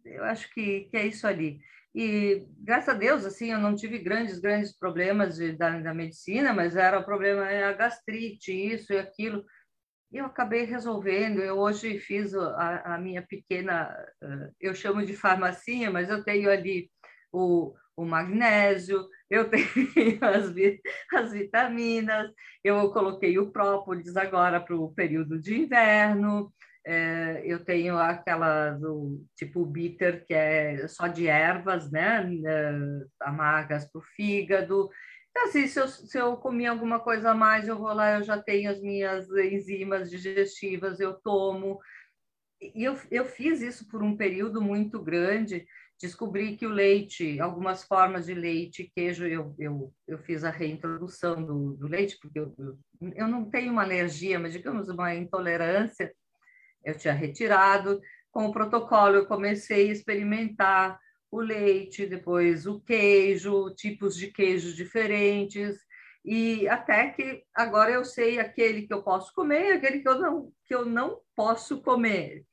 eu acho que, que é isso ali. E, graças a Deus, assim, eu não tive grandes, grandes problemas de, da, da medicina, mas era o problema, é a gastrite, isso e aquilo. E eu acabei resolvendo. Eu hoje fiz a, a minha pequena, eu chamo de farmacinha, mas eu tenho ali o, o magnésio, eu tenho as, as vitaminas, eu coloquei o própolis agora para o período de inverno, é, eu tenho aquela do tipo bitter, que é só de ervas, né, é, amargas para o fígado. Então, assim, se eu, se eu comer alguma coisa a mais, eu vou lá, eu já tenho as minhas enzimas digestivas, eu tomo. E eu, eu fiz isso por um período muito grande, descobri que o leite, algumas formas de leite, queijo, eu, eu, eu fiz a reintrodução do, do leite, porque eu, eu, não tenho uma alergia, mas digamos uma intolerância, eu tinha retirado. Com o protocolo, eu comecei a experimentar o leite, depois o queijo, tipos de queijos diferentes, e até que agora eu sei aquele que eu posso comer e aquele que eu não, que eu não posso comer.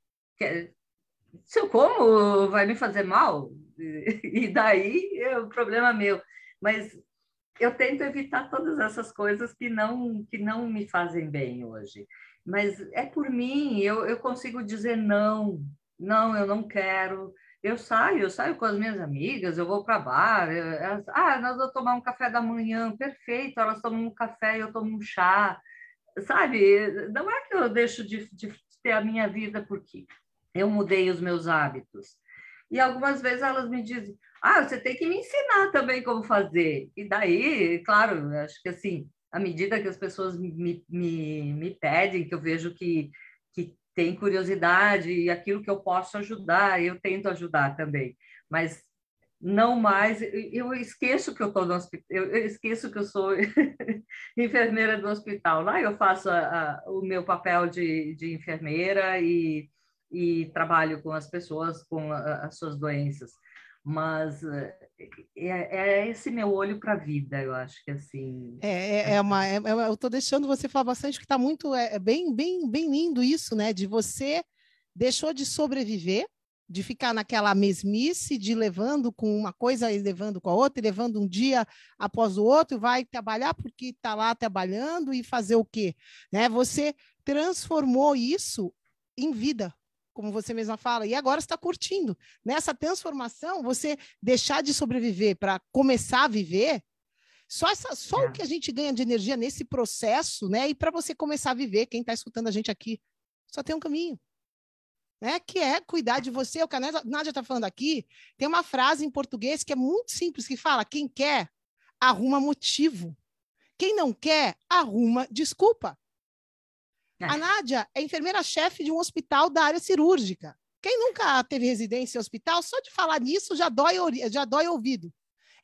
Se eu como, vai me fazer mal, e daí é o problema meu. Mas eu tento evitar todas essas coisas que não, que não me fazem bem hoje. Mas é por mim, eu, eu consigo dizer não, não, eu não quero. Eu saio, eu saio com as minhas amigas, eu vou para bar. Elas, ah, nós vamos tomar um café da manhã, perfeito. Elas tomam um café e eu tomo um chá. Sabe, não é que eu deixo de, de ter a minha vida porque eu mudei os meus hábitos. E algumas vezes elas me dizem: ah, você tem que me ensinar também como fazer. E daí, claro, acho que assim, à medida que as pessoas me, me, me pedem, que eu vejo que, que tem curiosidade e aquilo que eu posso ajudar, eu tento ajudar também. Mas não mais, eu esqueço que eu estou no hospital, eu esqueço que eu sou enfermeira do hospital. Lá eu faço a, a, o meu papel de, de enfermeira e e trabalho com as pessoas com as suas doenças. Mas é, é esse meu olho para a vida, eu acho que assim. É, é, é uma. É, eu estou deixando você falar bastante, que está muito. É, bem, bem, bem lindo isso, né? De você deixou de sobreviver de ficar naquela mesmice de levando com uma coisa e levando com a outra, e levando um dia após o outro, vai trabalhar porque está lá trabalhando e fazer o quê? Né? Você transformou isso em vida, como você mesma fala, e agora está curtindo. Nessa transformação, você deixar de sobreviver para começar a viver, só, essa, só é. o que a gente ganha de energia nesse processo, né? E para você começar a viver, quem está escutando a gente aqui, só tem um caminho né, que é cuidar de você. O que a Nádia está falando aqui, tem uma frase em português que é muito simples, que fala, quem quer, arruma motivo. Quem não quer, arruma desculpa. É. A Nádia é enfermeira-chefe de um hospital da área cirúrgica. Quem nunca teve residência em hospital, só de falar nisso já dói, já dói ouvido.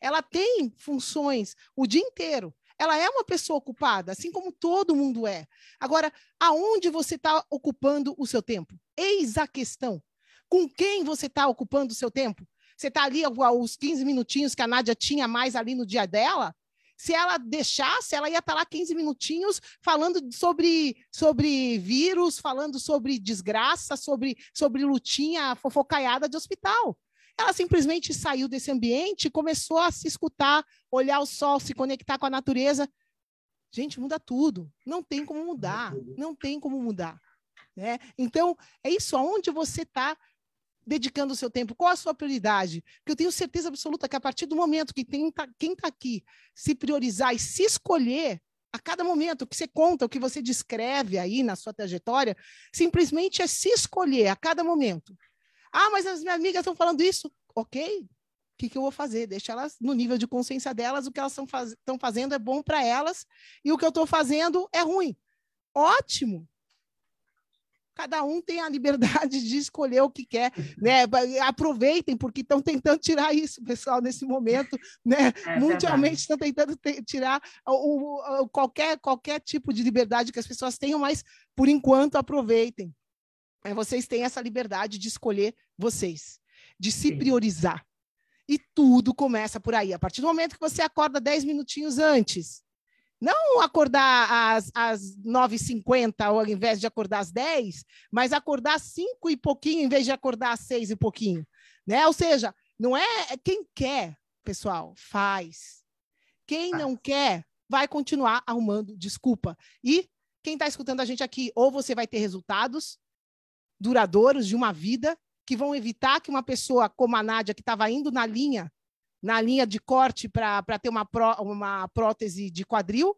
Ela tem funções o dia inteiro ela é uma pessoa ocupada, assim como todo mundo é. Agora, aonde você está ocupando o seu tempo? Eis a questão. Com quem você está ocupando o seu tempo? Você está ali os 15 minutinhos que a Nádia tinha mais ali no dia dela? Se ela deixasse, ela ia estar tá lá 15 minutinhos falando sobre, sobre vírus, falando sobre desgraça, sobre, sobre lutinha fofocaiada de hospital. Ela simplesmente saiu desse ambiente e começou a se escutar, olhar o sol, se conectar com a natureza. Gente, muda tudo. Não tem como mudar. Não tem como mudar. Né? Então, é isso. Aonde você está dedicando o seu tempo? Qual a sua prioridade? Porque eu tenho certeza absoluta que a partir do momento que tem, tá, quem está aqui se priorizar e se escolher, a cada momento, o que você conta, o que você descreve aí na sua trajetória, simplesmente é se escolher a cada momento. Ah, mas as minhas amigas estão falando isso. Ok, o que, que, eu vou fazer? Deixa elas no nível de consciência delas, o que elas estão faz... fazendo é bom para elas e o que eu estou fazendo é ruim. Ótimo! Cada um tem a liberdade de escolher o que quer, né? Aproveitem, porque estão tentando tirar isso, pessoal, nesse momento, né? É Mundialmente estão tentando tirar o, o, qualquer, qualquer tipo de liberdade que as pessoas tenham, mas por enquanto aproveitem. É, vocês têm essa liberdade de escolher vocês, de se Sim. priorizar. E tudo começa por aí. A partir do momento que você acorda 10 minutinhos antes, não acordar às, às 9h50 ao invés de acordar às 10, mas acordar às 5 e pouquinho em vez de acordar às 6 e pouquinho. Né? Ou seja, não é, é quem quer, pessoal, faz. Quem não quer, vai continuar arrumando desculpa. E quem está escutando a gente aqui, ou você vai ter resultados, duradouros de uma vida que vão evitar que uma pessoa como a Nádia, que estava indo na linha, na linha de corte para ter uma, pró, uma prótese de quadril,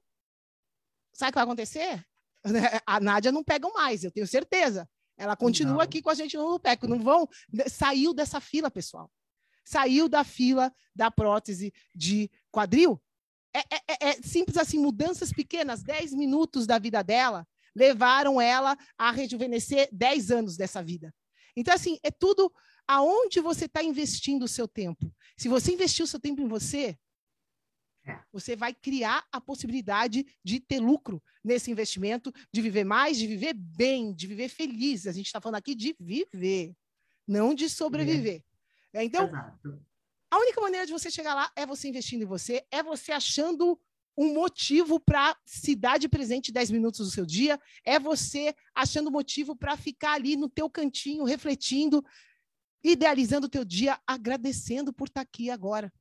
sabe o que vai acontecer? A Nádia não pega mais, eu tenho certeza. Ela continua não. aqui com a gente no PEC. Não vão. Saiu dessa fila, pessoal. Saiu da fila da prótese de quadril. É, é, é, é simples assim, mudanças pequenas, 10 minutos da vida dela, levaram ela a rejuvenescer 10 anos dessa vida. Então, assim, é tudo aonde você está investindo o seu tempo. Se você investir o seu tempo em você, é. você vai criar a possibilidade de ter lucro nesse investimento, de viver mais, de viver bem, de viver feliz. A gente está falando aqui de viver, não de sobreviver. É. Então, Exato. a única maneira de você chegar lá é você investindo em você, é você achando um motivo para se dar de presente 10 minutos do seu dia, é você achando motivo para ficar ali no teu cantinho, refletindo, idealizando o teu dia, agradecendo por estar tá aqui agora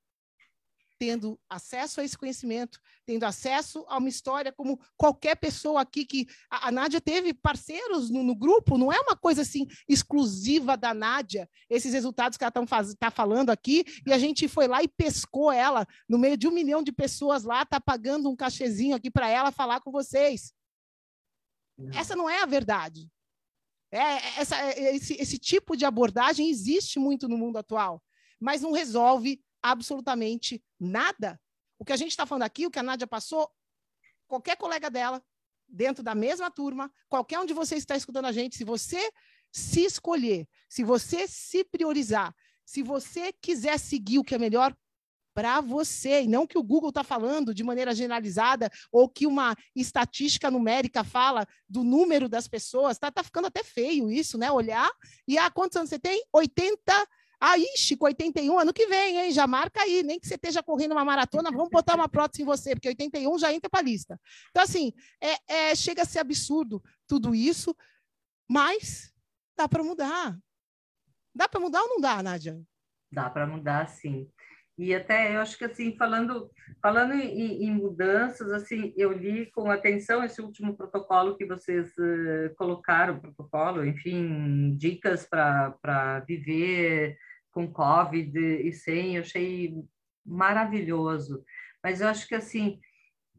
tendo acesso a esse conhecimento, tendo acesso a uma história como qualquer pessoa aqui que a, a Nádia teve parceiros no, no, grupo, não é uma coisa assim exclusiva da Nádia, esses resultados que ela está tá falando aqui, e a gente foi lá e pescou ela no meio de um milhão de pessoas lá, está pagando um cachezinho aqui para ela falar com vocês. Essa não é a verdade. É, essa, é, esse, esse tipo de abordagem existe muito no mundo atual, mas não resolve absolutamente nada. O que a gente está falando aqui, o que a Nádia passou, qualquer colega dela, dentro da mesma turma, qualquer um de vocês está escutando a gente, se você se escolher, se você se priorizar, se você quiser seguir o que é melhor, para você, e não que o Google está falando de maneira generalizada, ou que uma estatística numérica fala do número das pessoas. Está tá ficando até feio isso, né? Olhar. E ah, quantos anos você tem? 80. Ah, ixi, com 81, ano que vem, hein? Já marca aí, nem que você esteja correndo uma maratona, vamos botar uma prótese em você, porque 81 já entra para a lista. Então, assim, é, é, chega a ser absurdo tudo isso, mas dá para mudar. Dá para mudar ou não dá, Nádia? Dá para mudar, sim. E até eu acho que assim falando falando em, em, mudanças, assim eu li com atenção esse último protocolo que vocês uh, colocaram, protocolo, enfim, dicas para viver com COVID e sem, eu achei maravilhoso. Mas eu acho que assim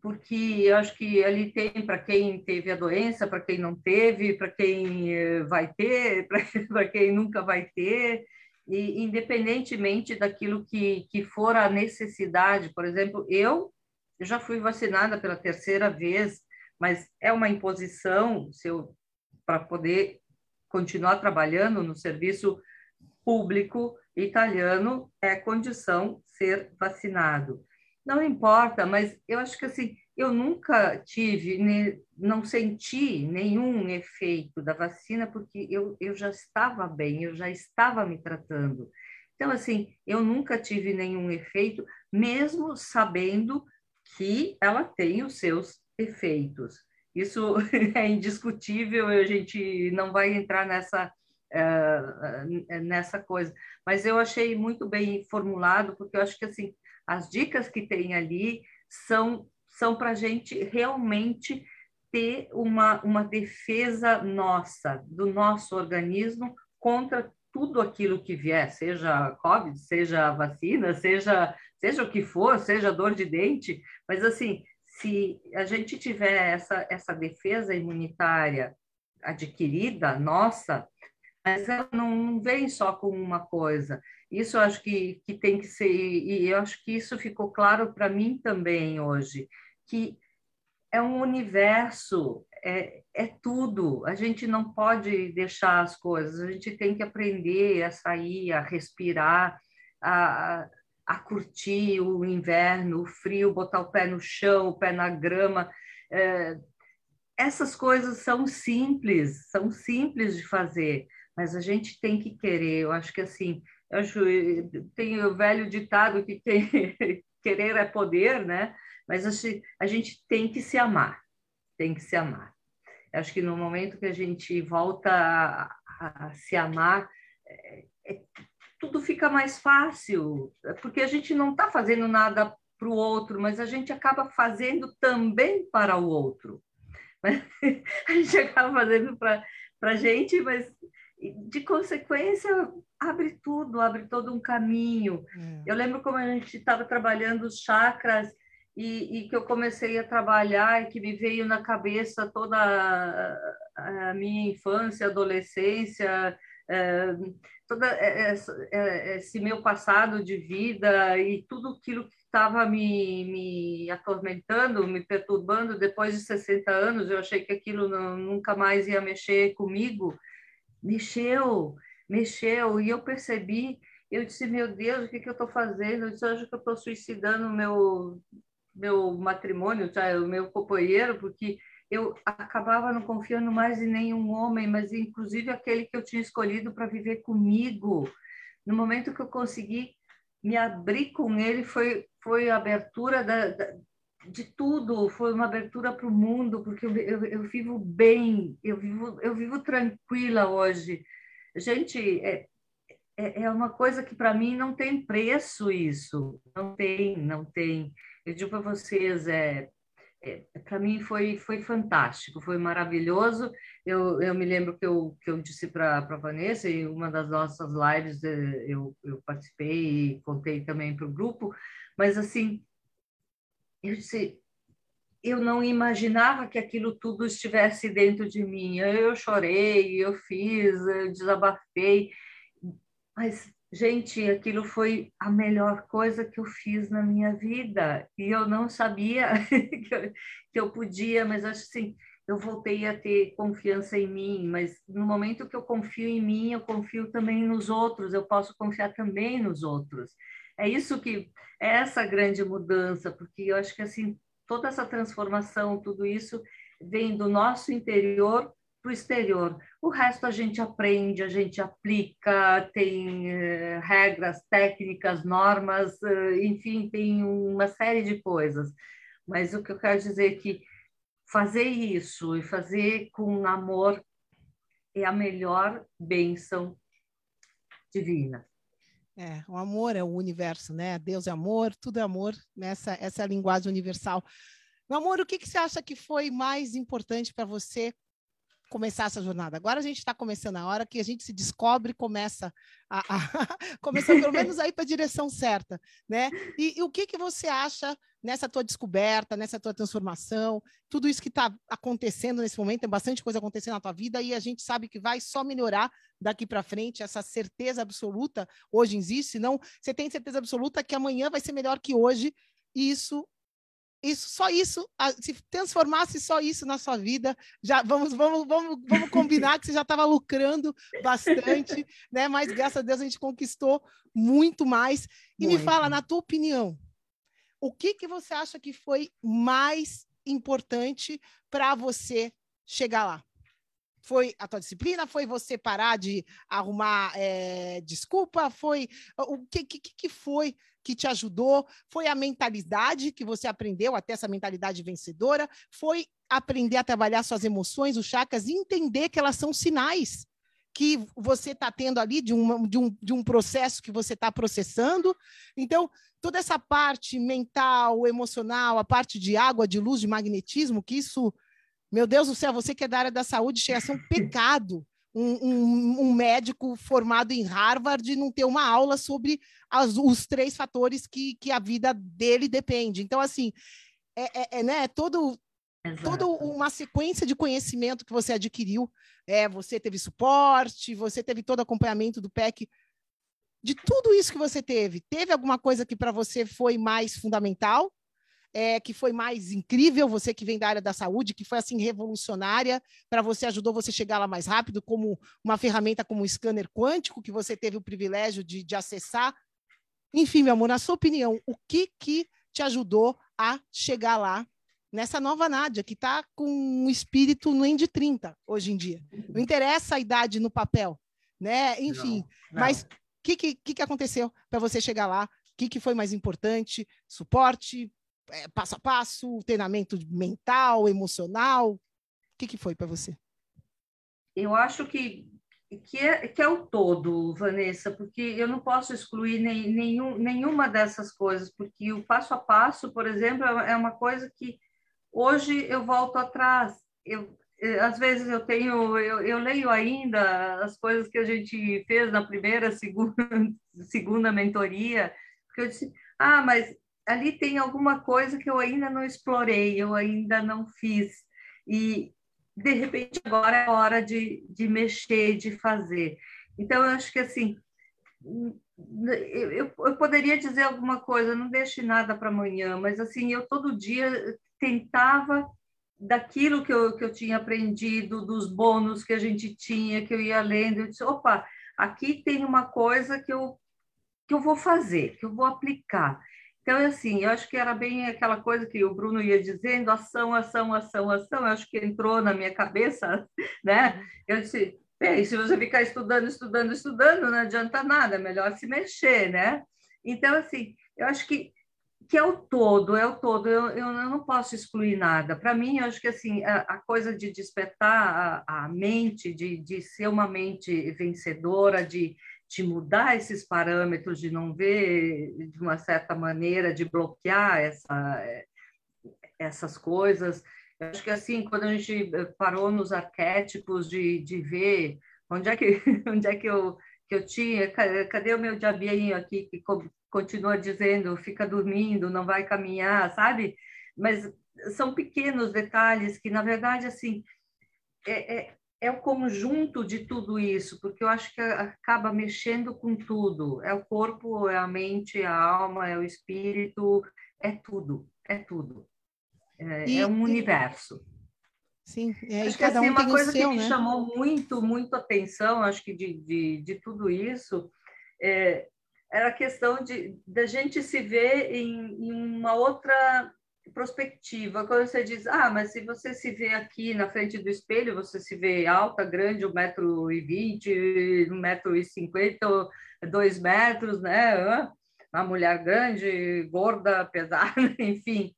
porque eu acho que ali tem para quem teve a doença, para quem não teve, para quem eh, vai ter, para quem nunca vai ter, e independentemente daquilo que, que for a necessidade. Por exemplo, eu, eu já fui vacinada pela terceira vez, mas é uma imposição para poder continuar trabalhando no serviço público italiano é condição ser vacinado não importa, mas eu acho que assim, eu nunca tive, não senti nenhum efeito da vacina, porque eu, eu já estava bem, eu já estava me tratando. Então, assim, eu nunca tive nenhum efeito, mesmo sabendo que ela tem os seus efeitos. Isso é indiscutível, a gente não vai entrar nessa, uh, nessa coisa. Mas eu achei muito bem formulado, porque eu acho que, assim, as dicas que tem ali são, são para a gente realmente ter uma, uma defesa nossa, do nosso organismo contra tudo aquilo que vier, seja COVID, seja vacina, seja, seja o que for, seja dor de dente, mas assim, se a gente tiver essa, essa defesa imunitária adquirida, nossa, mas ela não vem só com uma coisa, isso eu acho que, que tem que ser, e eu acho que isso ficou claro para mim também hoje, que é um universo, é, é tudo. A gente não pode deixar as coisas, a gente tem que aprender a sair, a respirar, a, a curtir o inverno, o frio, botar o pé no chão, o pé na grama. É, essas coisas são simples, são simples de fazer, mas a gente tem que querer. Eu acho que assim acho tem o velho ditado que querer é poder, né? Mas a gente tem que se amar, tem que se amar. Acho que no momento que a gente volta a, a, se amar, é, é, tudo fica mais fácil, porque a gente não está fazendo nada para o outro, mas a gente acaba fazendo também para o outro. A gente acaba fazendo para a gente, mas de consequência, abre tudo, abre todo um caminho. É. Eu lembro como a gente estava trabalhando os chakras e, e, que eu comecei a trabalhar e que me veio na cabeça toda a, minha infância, adolescência, é, todo esse meu passado de vida e tudo aquilo que estava me, me atormentando, me perturbando depois de 60 anos, eu achei que aquilo não, nunca mais ia mexer comigo mexeu, mexeu, e eu percebi, eu disse, meu Deus, o que, que eu estou fazendo? Eu disse, acho que eu estou suicidando o meu, meu matrimônio, tá? o meu companheiro, porque eu acabava não confiando mais em nenhum homem, mas inclusive aquele que eu tinha escolhido para viver comigo. No momento que eu consegui me abrir com ele, foi, foi a abertura da, da de tudo, foi uma abertura para o mundo, porque eu, eu, eu, vivo bem, eu vivo, eu vivo tranquila hoje. Gente, é, é, é uma coisa que para mim não tem preço isso, não tem, não tem. Eu digo para vocês, é, é para mim foi, foi fantástico, foi maravilhoso. Eu, eu me lembro que eu, que eu disse para a Vanessa, em uma das nossas lives é, eu, eu participei e contei também para o grupo, mas assim, eu disse, eu não imaginava que aquilo tudo estivesse dentro de mim. Eu chorei, eu fiz, eu desabafei, mas gente, aquilo foi a melhor coisa que eu fiz na minha vida. E eu não sabia que, eu, podia, mas acho assim, eu voltei a ter confiança em mim, mas no momento que eu confio em mim, eu confio também nos outros, eu posso confiar também nos outros. é isso que é essa grande mudança, porque eu acho que assim toda essa transformação, tudo isso vem do nosso interior para o exterior. O resto a gente aprende, a gente aplica, tem eh, regras, técnicas, normas, eh, enfim, tem uma série de coisas. Mas o que eu quero dizer é que fazer isso e fazer com amor é a melhor bênção divina. É, o amor é o universo, né? Deus é amor, tudo é amor, nessa essa é a linguagem universal. Meu amor, o que, que você acha que foi mais importante para você começar essa jornada. Agora a gente está começando a hora que a gente se descobre, começa a, a pelo menos a ir para a direção certa, né? E, e, o que que você acha nessa tua descoberta, nessa tua transformação, tudo isso que está acontecendo nesse momento, tem bastante coisa acontecendo na tua vida e a gente sabe que vai só melhorar daqui para frente, essa certeza absoluta hoje existe, não, você tem certeza absoluta que amanhã vai ser melhor que hoje, e isso isso, só isso, se transformasse só isso na sua vida, já vamos, vamos, vamos, vamos combinar que você já estava lucrando bastante, né? Mas graças a Deus a gente conquistou muito mais. E muito. me fala, na tua opinião, o que que você acha que foi mais importante para você chegar lá? Foi a tua disciplina? Foi você parar de arrumar é, desculpa? Foi o que, que, que foi que te ajudou? Foi a mentalidade que você aprendeu, até essa mentalidade vencedora? Foi aprender a trabalhar suas emoções, os chakras, e entender que elas são sinais que você está tendo ali de, uma, de, um, de um processo que você está processando. Então, toda essa parte mental, emocional, a parte de água, de luz, de magnetismo, que isso meu Deus do céu, você que é da área da saúde, chega a ser um pecado um, um, um, médico formado em Harvard não ter uma aula sobre as, os três fatores que, que a vida dele depende. Então, assim, é, é, é né, todo, toda uma sequência de conhecimento que você adquiriu. É, você teve suporte, você teve todo acompanhamento do PEC. De tudo isso que você teve, teve alguma coisa que para você foi mais fundamental? É, que foi mais incrível, você que vem da área da saúde, que foi assim revolucionária, para você ajudou você chegar lá mais rápido, como uma ferramenta como o scanner quântico, que você teve o privilégio de, de acessar. Enfim, meu amor, na sua opinião, o que, que te ajudou a chegar lá nessa nova Nádia, que está com um espírito nem de 30 hoje em dia? Não interessa a idade no papel, né? Enfim, não, não. mas o que, que, que aconteceu para você chegar lá? O que, que foi mais importante? Suporte, é, passo a passo, treinamento mental, emocional? O que, que foi para você? Eu acho que, que, é, que é o todo, Vanessa, porque eu não posso excluir nem, nenhum, nenhuma dessas coisas, porque o passo a passo, por exemplo, é, é uma coisa que hoje eu volto atrás. Eu, é, às vezes eu tenho, eu, eu, leio ainda as coisas que a gente fez na primeira, segunda, segunda mentoria, porque eu disse, ah, mas ali tem alguma coisa que eu ainda não explorei, eu ainda não fiz. E, de repente, agora é hora de, de mexer, de fazer. Então, eu acho que, assim, eu, eu, poderia dizer alguma coisa, não deixe nada para amanhã, mas, assim, eu todo dia tentava daquilo que eu, que eu tinha aprendido, dos bônus que a gente tinha, que eu ia lendo, eu disse, opa, aqui tem uma coisa que eu, que eu vou fazer, que eu vou aplicar. Então, assim, eu acho que era bem aquela coisa que o Bruno ia dizendo, ação, ação, ação, ação, eu acho que entrou na minha cabeça, né? Eu disse, bem, se você ficar estudando, estudando, estudando, não adianta nada, é melhor se mexer, né? Então, assim, eu acho que, que é o todo, é o todo, eu, eu não posso excluir nada. Para mim, eu acho que, assim, a, a coisa de despertar a, a mente, de, de ser uma mente vencedora, de de mudar esses parâmetros, de não ver de uma certa maneira, de bloquear essa, essas coisas. Eu acho que assim, quando a gente parou nos arquétipos de, de ver onde é que, onde é que eu que eu tinha, cadê o meu diabinho aqui que continua dizendo fica dormindo, não vai caminhar, sabe? Mas são pequenos detalhes que, na verdade, assim, é, é, é o conjunto de tudo isso, porque eu acho que acaba mexendo com tudo. É o corpo, é a mente, é a alma, é o espírito, é tudo, é tudo. É, e, é um universo. Sim, é, acho que assim, um uma coisa seu, que me né? chamou muito, muito atenção, acho que de, de, de tudo isso, é, era questão de da gente se ver em, em uma outra prospectiva. Quando você diz, ah, mas se você se vê aqui na frente do espelho, você se vê alta, grande, 1,20m, 1,50m, 2 metros, né? Uma mulher grande, gorda, pesada, enfim.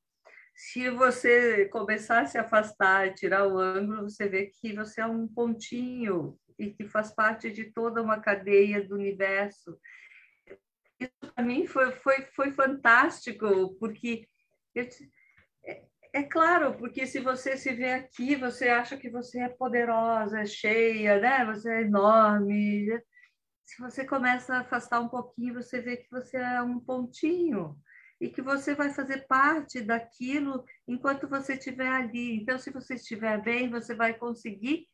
Se você começar a se afastar tirar o ângulo, você vê que você é um pontinho e que faz parte de toda uma cadeia do universo. Isso para mim foi, foi, foi fantástico, porque é, é claro, porque se você se vê aqui, você acha que você é poderosa, é cheia, né? Você é enorme. Se você começa a afastar um pouquinho, você vê que você é um pontinho e que você vai fazer parte daquilo enquanto você estiver ali. Então, se você estiver bem, você vai conseguir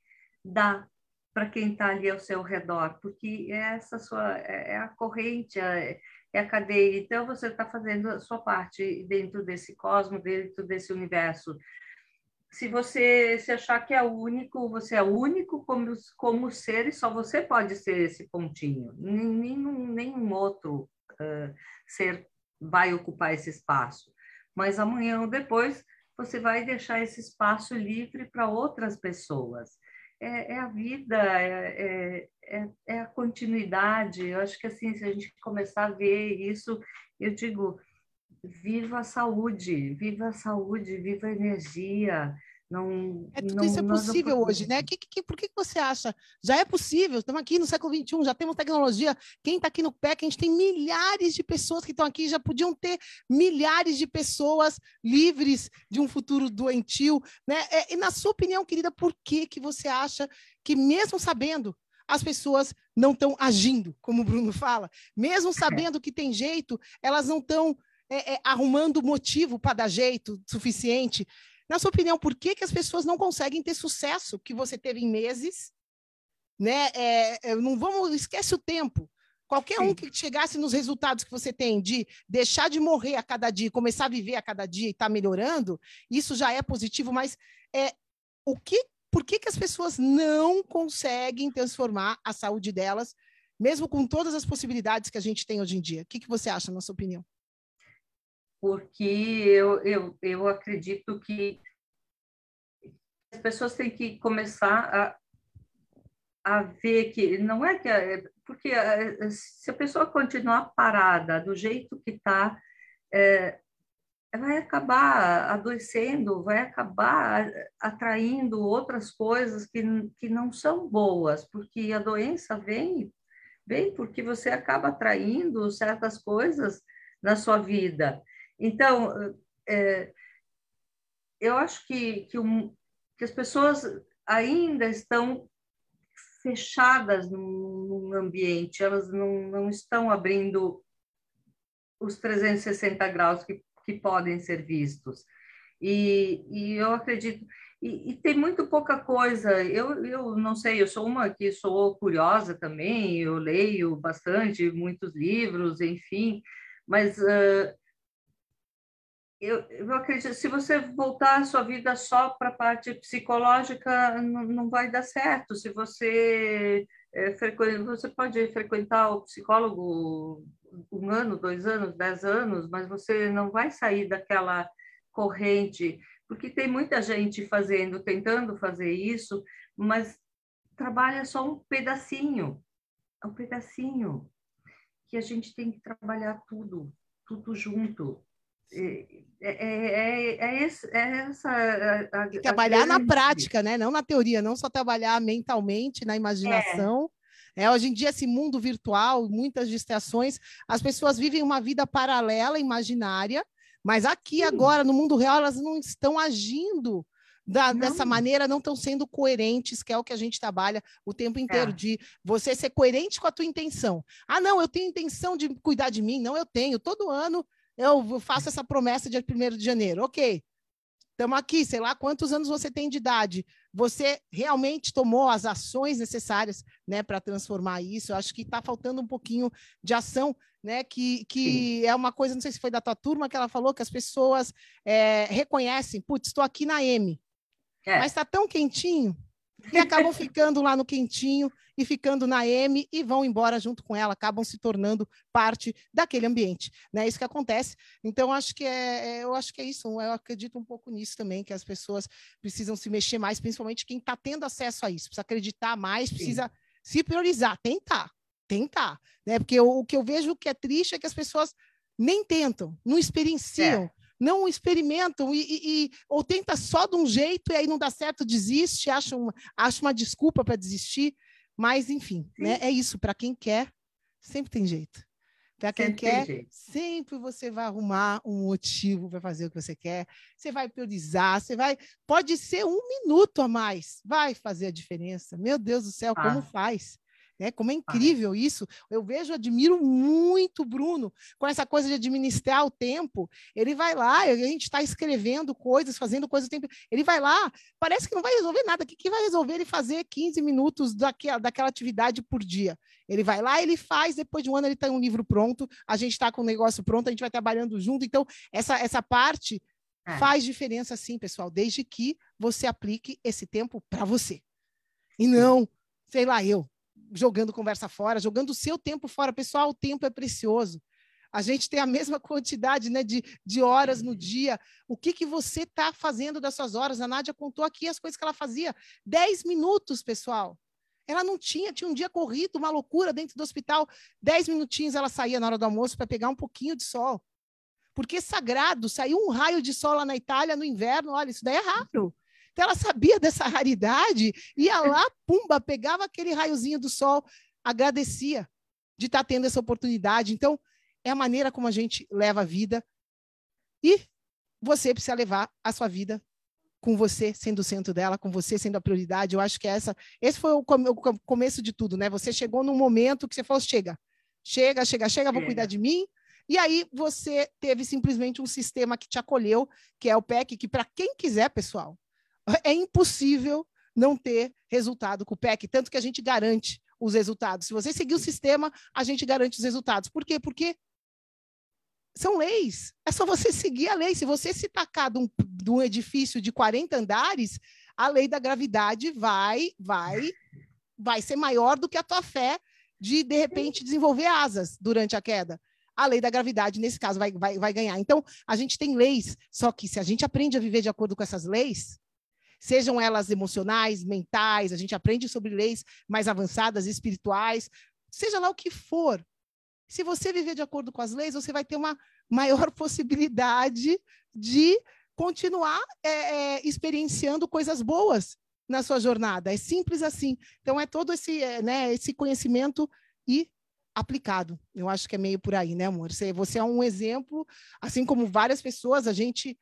dar para quem está ali ao seu redor, porque é essa sua é, é a corrente, é, é a cadeia. Então você está fazendo a sua parte dentro desse cosmos, dentro desse universo. Se você se achar que é único, você é único como, como ser e só você pode ser esse pontinho. Nenhum, nenhum outro uh, ser vai ocupar esse espaço. Mas amanhã ou depois você vai deixar esse espaço livre para outras pessoas é, é a vida, é, é, é, é a continuidade. Eu acho que assim, se a gente começar a ver isso, eu digo, viva a saúde, viva a saúde, viva a energia, não, é, tudo não, isso é possível hoje, né? Que, que, por que você acha? Já é possível, estamos aqui no século XXI, já temos tecnologia. Quem está aqui no PEC, a gente tem milhares de pessoas que estão aqui, já podiam ter milhares de pessoas livres de um futuro doentio. Né? É, e na sua opinião, querida, por que, que você acha que, mesmo sabendo, as pessoas não estão agindo, como o Bruno fala, mesmo é. sabendo que tem jeito, elas não estão é, é, arrumando motivo para dar jeito suficiente. Na sua opinião, por que, que as pessoas não conseguem ter sucesso que você teve em meses? Né? É, é, não vamos, esquece o tempo. Qualquer Sim. um que chegasse nos resultados que você tem de deixar de morrer a cada dia, começar a viver a cada dia e estar tá melhorando, isso já é positivo, mas é, o que, por que, que as pessoas não conseguem transformar a saúde delas, mesmo com todas as possibilidades que a gente tem hoje em dia? O que, que você acha, na sua opinião? Porque eu, eu, eu acredito que as pessoas têm que começar a, a ver que não é que porque eh, se a pessoa continuar parada do jeito que está é, vai acabar adoecendo, vai acabar atraindo outras coisas que, que não são boas, porque a doença vem, vem porque você acaba atraindo certas coisas na sua vida. Então, é, eu acho que, que, um, que, as pessoas ainda estão fechadas num, ambiente, elas não, não, estão abrindo os 360 graus que, que podem ser vistos. E, e eu acredito. E, e, tem muito pouca coisa. Eu, eu não sei, eu sou uma que sou curiosa também, eu leio bastante, muitos livros, enfim, mas uh, eu, eu acredito, se você voltar a sua vida só para a parte psicológica, não, vai dar certo. Se você é, você pode frequentar o psicólogo um ano, dois anos, dez anos, mas você não vai sair daquela corrente, porque tem muita gente fazendo, tentando fazer isso, mas trabalha só um pedacinho, um pedacinho que a gente tem que trabalhar tudo, tudo junto. É, é, é, é essa. A, a, trabalhar na prática, né? Não na teoria, não só trabalhar mentalmente, na imaginação. É. hoje em dia, esse mundo virtual, muitas distrações, as pessoas vivem uma vida paralela, imaginária, mas aqui, Sim. agora, no mundo real, elas não estão agindo da, dessa maneira, não estão sendo coerentes, que é o que a gente trabalha o tempo inteiro, é. de você ser coerente com a tua intenção. Ah, não, eu tenho intenção de cuidar de mim. Não, eu tenho. Todo ano eu faço essa promessa dia 1 de janeiro. Ok, estamos aqui, sei lá quantos anos você tem de idade. Você realmente tomou as ações necessárias né, para transformar isso? Eu acho que está faltando um pouquinho de ação, né? Que, que é uma coisa, não sei se foi da tua turma que ela falou, que as pessoas é, reconhecem, putz, estou aqui na M. É. Mas está tão quentinho, e acabam ficando lá no quentinho e ficando na M e vão embora junto com ela, acabam se tornando parte daquele ambiente. Né? É isso que acontece. Então, acho que é, é, eu acho que é isso. Eu acredito um pouco nisso também, que as pessoas precisam se mexer mais, principalmente quem está tendo acesso a isso. Precisa acreditar mais, precisa Sim. se priorizar, tentar, tentar. Né? Porque o, o, que eu vejo que é triste é que as pessoas nem tentam, não experienciam. É não experimentam e, e, e, ou tenta só de um jeito e aí não dá certo, desiste, acha uma, acha uma desculpa para desistir. Mas, enfim, né? é isso. Para quem quer, sempre tem jeito. Para quem sempre quer, sempre você vai arrumar um motivo para fazer o que você quer. Você vai priorizar, você vai. Pode ser um minuto a mais, vai fazer a diferença. Meu Deus do céu, ah. como faz? Né? Como é incrível isso. Eu vejo, admiro muito o Bruno com essa coisa de administrar o tempo. Ele vai lá, a gente está escrevendo coisas, fazendo coisas o tempo. Ele vai lá, parece que não vai resolver nada. O que, que vai resolver ele fazer 15 minutos daquela, daquela atividade por dia? Ele vai lá, ele faz, depois de um ano ele tem um livro pronto, a gente está com o negócio pronto, a gente vai trabalhando junto. Então, essa, essa parte é. faz diferença sim, pessoal, desde que você aplique esse tempo para você. E não, sei lá, eu, jogando conversa fora, jogando o seu tempo fora. Pessoal, o tempo é precioso. A gente tem a mesma quantidade né, de, de horas no dia. O que, que você está fazendo das suas horas? A Nádia contou aqui as coisas que ela fazia. Dez minutos, pessoal. Ela não tinha, tinha um dia corrido, uma loucura dentro do hospital. Dez minutinhos ela saía na hora do almoço para pegar um pouquinho de sol. Porque é sagrado, saiu um raio de sol lá na Itália no inverno, olha, isso daí é raro. Então ela sabia dessa raridade, ia lá, pumba, pegava aquele raiozinho do sol, agradecia de estar tá tendo essa oportunidade. Então, é a maneira como a gente leva a vida e você precisa levar a sua vida com você sendo o centro dela, com você sendo a prioridade. Eu acho que essa, esse foi o, o começo de tudo, né? Você chegou num momento que você falou: chega, chega, chega, chega, vou cuidar de mim. E aí você teve simplesmente um sistema que te acolheu, que é o PEC, que para quem quiser, pessoal, é impossível não ter resultado com o PEC, tanto que a gente garante os resultados. Se você seguir o sistema, a gente garante os resultados. Por quê? Porque são leis. É só você seguir a lei. Se você se tacar de um, de um edifício de 40 andares, a lei da gravidade vai, vai, vai ser maior do que a tua fé de, de repente, desenvolver asas durante a queda. A lei da gravidade, nesse caso, vai, vai, vai ganhar. Então, a gente tem leis, só que se a gente aprende a viver de acordo com essas leis, sejam elas emocionais, mentais, a gente aprende sobre leis mais avançadas, espirituais, seja lá o que for. Se você viver de acordo com as leis, você vai ter uma maior possibilidade de continuar é, é, experienciando coisas boas na sua jornada. É simples assim. Então, é todo esse, é, né, esse conhecimento e aplicado. Eu acho que é meio por aí, né, amor? Você, você é um exemplo, assim como várias pessoas, a gente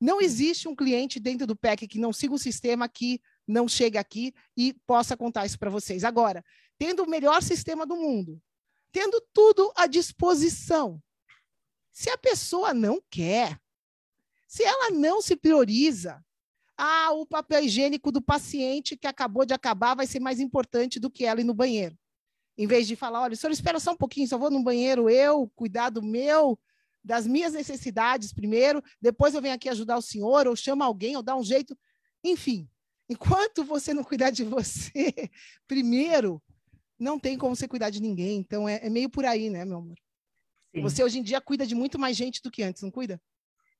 não existe um cliente dentro do PEC que não siga o sistema que não chegue aqui e possa contar isso para vocês. Agora, tendo o melhor sistema do mundo, tendo tudo à disposição, se a pessoa não quer, se ela não se prioriza, ah, o papel higiênico do paciente que acabou de acabar vai ser mais importante do que ela ir no banheiro. Em vez de falar, olha, o senhor espera só um pouquinho, só vou no banheiro eu, cuidar do meu das minhas necessidades primeiro, depois eu venho aqui ajudar o senhor, ou chama alguém, ou dá um jeito. Enfim, enquanto você não cuidar de você primeiro, não tem como você cuidar de ninguém. Então é, é meio por aí, né, meu amor? Sim. Você hoje em dia cuida de muito mais gente do que antes, não cuida?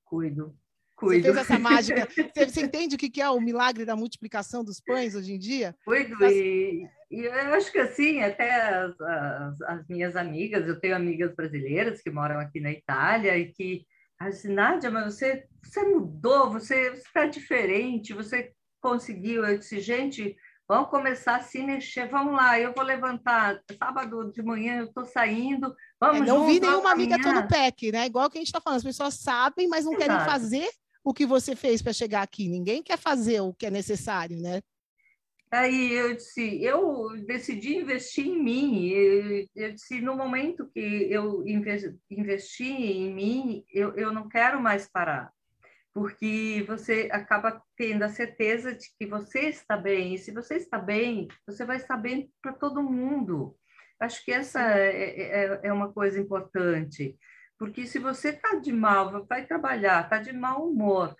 Cuido. Cuido. Você fez essa mágica. Você, você, entende o que é o milagre da multiplicação dos pães hoje em dia? Cuido. Das... E, e, eu acho que assim, até as, as, as, minhas amigas, eu tenho amigas brasileiras que moram aqui na Itália e que assim, Nádia, mas você, você mudou, você está diferente, você conseguiu. Eu disse, gente, vamos começar a se mexer, vamos lá, eu vou levantar sábado de manhã, eu estou saindo, vamos é, Não vi nenhuma amiga todo PEC, né? Igual que a gente está falando, as pessoas sabem, mas não Exato. querem fazer o que você fez para chegar aqui. Ninguém quer fazer o que é necessário, né? Aí eu disse, eu decidi investir em mim. Eu, eu disse, no momento que eu investi em mim, eu, eu não quero mais parar, porque você acaba tendo a certeza de que você está bem. E se você está bem, você vai estar bem para todo mundo. Acho que essa é, é, é uma coisa importante. Porque se você está de mal, vai trabalhar, está de mau humor,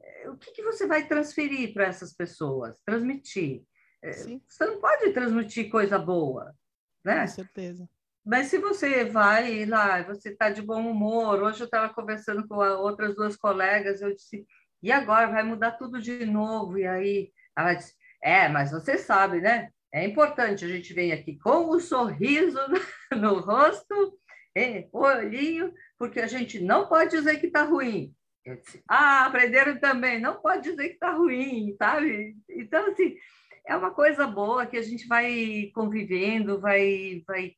eh, o que, que você vai transferir para essas pessoas? Transmitir. é, Sim. você não pode transmitir coisa boa, né? Com certeza. Mas se você vai lá, você está de bom humor. Hoje eu estava conversando com outras duas colegas, eu disse, e agora vai mudar tudo de novo? E aí ela disse, é, mas você sabe, né? É importante a gente vem aqui com o um sorriso no rosto, é, o olhinho, porque a gente não pode dizer que está ruim. Ah, aprenderam também, não pode dizer que está ruim, sabe? Então, assim, é uma coisa boa que a gente vai convivendo, vai, vai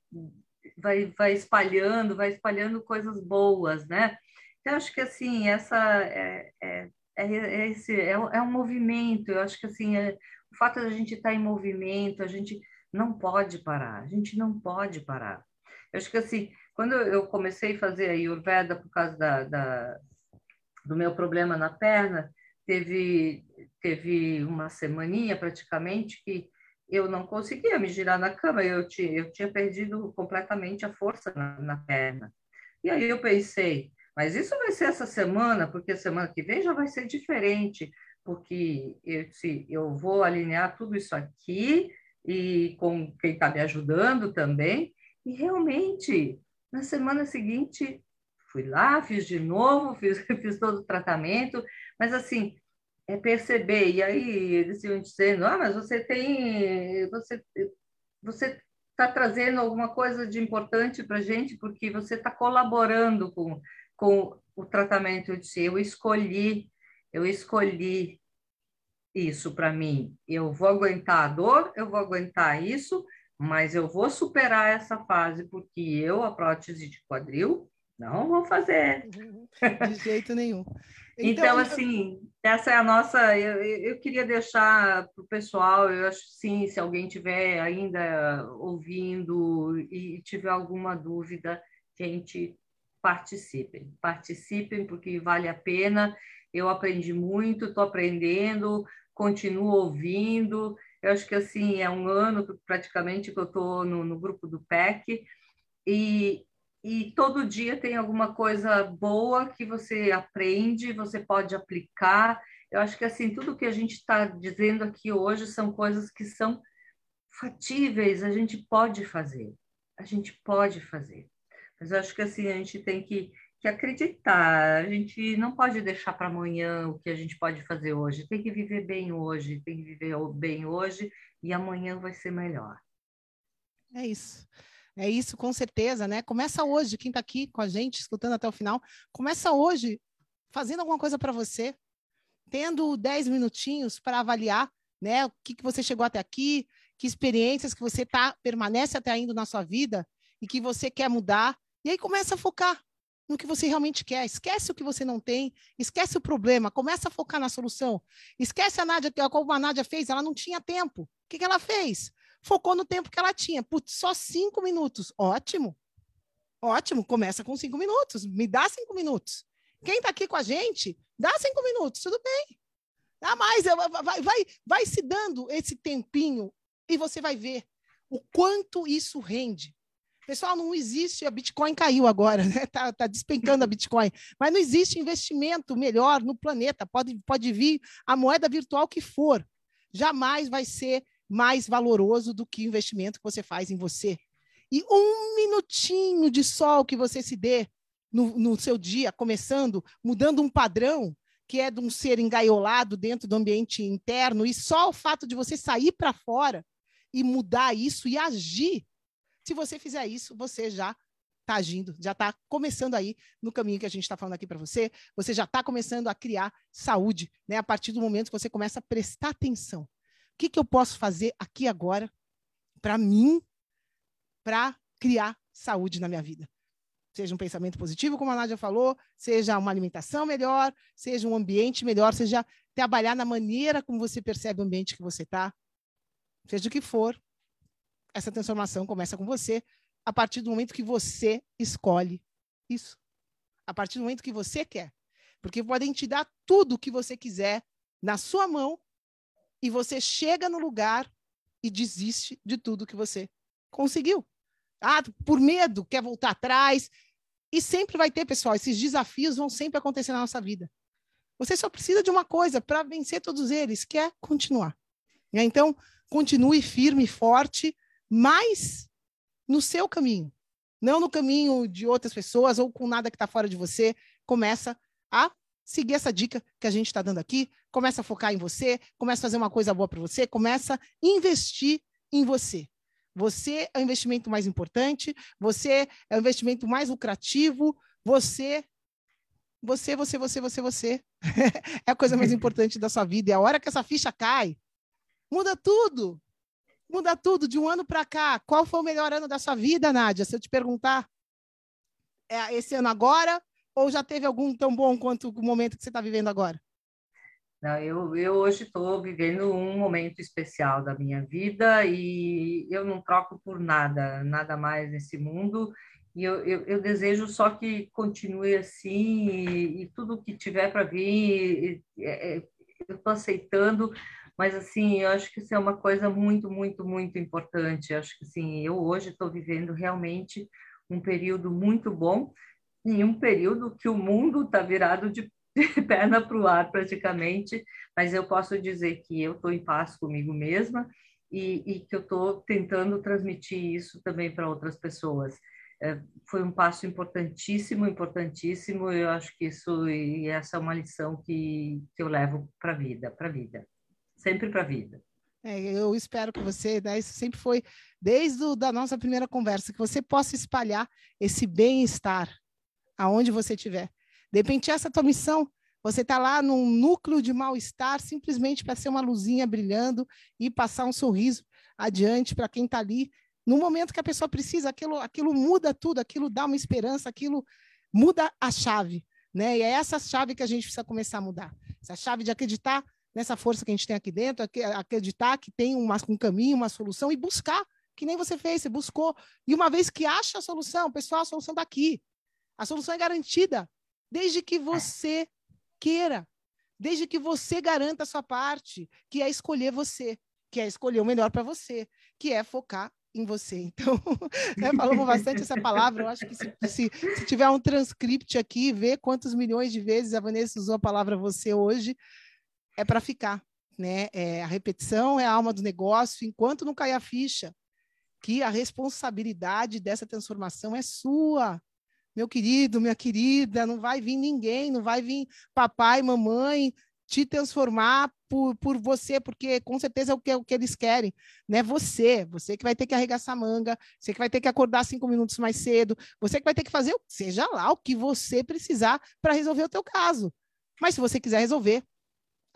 vai, vai espalhando, vai espalhando coisas boas, né? Então, acho que, assim, essa é, é, é, é esse, é, é, um movimento, eu acho que, assim, é, o fato de a gente estar em movimento, a gente não pode parar, a gente não pode parar. Eu acho que, assim, quando eu comecei a fazer a Ayurveda por causa da, da do meu problema na perna, teve, teve uma semaninha praticamente que eu não conseguia me girar na cama, eu tinha, eu tinha perdido completamente a força na, na perna. E aí eu pensei, mas isso vai ser essa semana, porque semana que vem já vai ser diferente, porque eu, se, eu vou alinhar tudo isso aqui e com quem está me ajudando também. E realmente, na semana seguinte, fui lá, fiz de novo, fiz, fiz todo o tratamento, mas assim, é perceber. E aí eles iam dizendo, ah, mas você tem, você, você está trazendo alguma coisa de importante para a gente porque você está colaborando com, com o tratamento. Eu disse, eu escolhi, eu escolhi isso para mim. Eu vou aguentar a dor, eu vou aguentar isso, mas eu vou superar essa fase porque eu, a prótese de quadril, não vou fazer. De jeito nenhum. Então, então assim, essa é a nossa. Eu, eu queria deixar para o pessoal, eu acho sim, se alguém tiver ainda ouvindo e tiver alguma dúvida, gente, participem. Participem, porque vale a pena. Eu aprendi muito, estou aprendendo, continuo ouvindo. Eu acho que assim é um ano praticamente que eu estou no, no grupo do PEC e e todo dia tem alguma coisa boa que você aprende, você pode aplicar. Eu acho que assim tudo que a gente está dizendo aqui hoje são coisas que são fatíveis, a gente pode fazer, a gente pode fazer. Mas eu acho que assim a gente tem que, que acreditar, a gente não pode deixar para amanhã o que a gente pode fazer hoje, tem que viver bem hoje, tem que viver bem hoje e amanhã vai ser melhor. É isso. É isso, com certeza, né? Começa hoje, quem está aqui com a gente, escutando até o final, começa hoje fazendo alguma coisa para você, tendo 10 minutinhos para avaliar, né? O que, que você chegou até aqui, que experiências que você tá, permanece até ainda na sua vida e que você quer mudar. E aí começa a focar no que você realmente quer. Esquece o que você não tem, esquece o problema, começa a focar na solução. Esquece a Nádia, como a Nádia fez, ela não tinha tempo. O que, que ela fez? focou no tempo que ela tinha. Putz, só cinco minutos. Ótimo. Ótimo, começa com cinco minutos. Me dá cinco minutos. Quem está aqui com a gente, dá cinco minutos, tudo bem. Dá mais, vai, vai, vai se dando esse tempinho e você vai ver o quanto isso rende. Pessoal, não existe, a Bitcoin caiu agora, né? Tá, tá despencando a Bitcoin, mas não existe investimento melhor no planeta. Pode, pode vir a moeda virtual que for, jamais vai ser mais valoroso do que o investimento que você faz em você. E um minutinho de sol que você se dê no, no seu dia, começando, mudando um padrão, que é de um ser engaiolado dentro do ambiente interno, e só o fato de você sair para fora e mudar isso e agir, se você fizer isso, você já está agindo, já está começando aí no caminho que a gente está falando aqui para você, você já está começando a criar saúde, né? A partir do momento que você começa a prestar atenção que, que eu posso fazer aqui agora para mim, para criar saúde na minha vida? Seja um pensamento positivo, como a Nádia falou, seja uma alimentação melhor, seja um ambiente melhor, seja trabalhar na maneira como você percebe o ambiente que você está, seja o que for, essa transformação começa com você a partir do momento que você escolhe isso. A partir do momento que você quer. Porque podem te dar tudo o que você quiser na sua mão e você chega no lugar e desiste de tudo que você conseguiu. Ah, por medo, quer voltar atrás. E sempre vai ter, pessoal, esses desafios vão sempre acontecer na nossa vida. Você só precisa de uma coisa para vencer todos eles, que é continuar. Então, continue firme e forte, mas no seu caminho, não no caminho de outras pessoas ou com nada que está fora de você. Começa a seguir essa dica que a gente está dando aqui, começa a focar em você, começa a fazer uma coisa boa para você, começa a investir em você. Você é o investimento mais importante, você é o investimento mais lucrativo, você você, você, você, você, você é a coisa mais importante da sua vida. E a hora que essa ficha cai, muda tudo. Muda tudo de um ano para cá. Qual foi o melhor ano da sua vida, Nádia? Se eu te perguntar, é esse ano agora ou já teve algum tão bom quanto o momento que você está vivendo agora? Não, eu, eu hoje estou vivendo um momento especial da minha vida e eu não troco por nada, nada mais nesse mundo. E eu, eu, eu desejo só que continue assim e, e tudo que tiver para vir, é, é, eu estou aceitando. Mas assim, eu acho que isso é uma coisa muito, muito, muito importante. Eu acho que assim, eu hoje estou vivendo realmente um período muito bom em um período que o mundo está virado de perna para o ar praticamente, mas eu posso dizer que eu estou em paz comigo mesma e, e que eu estou tentando transmitir isso também para outras pessoas. É, foi um passo importantíssimo, importantíssimo. Eu acho que isso e essa é uma lição que, que eu levo para a vida, para vida, sempre para a vida. É, eu espero que você, né, isso sempre foi desde a da nossa primeira conversa, que você possa espalhar esse bem-estar aonde você estiver. De repente, essa é a tua missão. Você está lá num núcleo de mal-estar, simplesmente para ser uma luzinha brilhando e passar um sorriso adiante para quem está ali. No momento que a pessoa precisa, aquilo, aquilo muda tudo, aquilo dá uma esperança, aquilo muda a chave. Né? E é essa chave que a gente precisa começar a mudar. Essa chave de acreditar nessa força que a gente tem aqui dentro, acreditar que tem uma, um caminho, uma solução e buscar, que nem você fez, você buscou. E uma vez que acha a solução, pessoal, a solução está aqui. A solução é garantida, desde que você queira, desde que você garanta a sua parte, que é escolher você, que é escolher o melhor para você, que é focar em você. Então, né, falamos bastante essa palavra. Eu acho que se, se, se, tiver um transcript aqui, ver quantos milhões de vezes a Vanessa usou a palavra você hoje, é para ficar. Né? É, a repetição é a alma do negócio, enquanto não cair a ficha, que a responsabilidade dessa transformação é sua meu querido, minha querida, não vai vir ninguém, não vai vir papai, mamãe te transformar por, por você, porque com certeza é o que, é o que eles querem, né? Você, você que vai ter que arregaçar a manga, você que vai ter que acordar cinco minutos mais cedo, você que vai ter que fazer, seja lá o que você precisar para resolver o teu caso. Mas se você quiser resolver,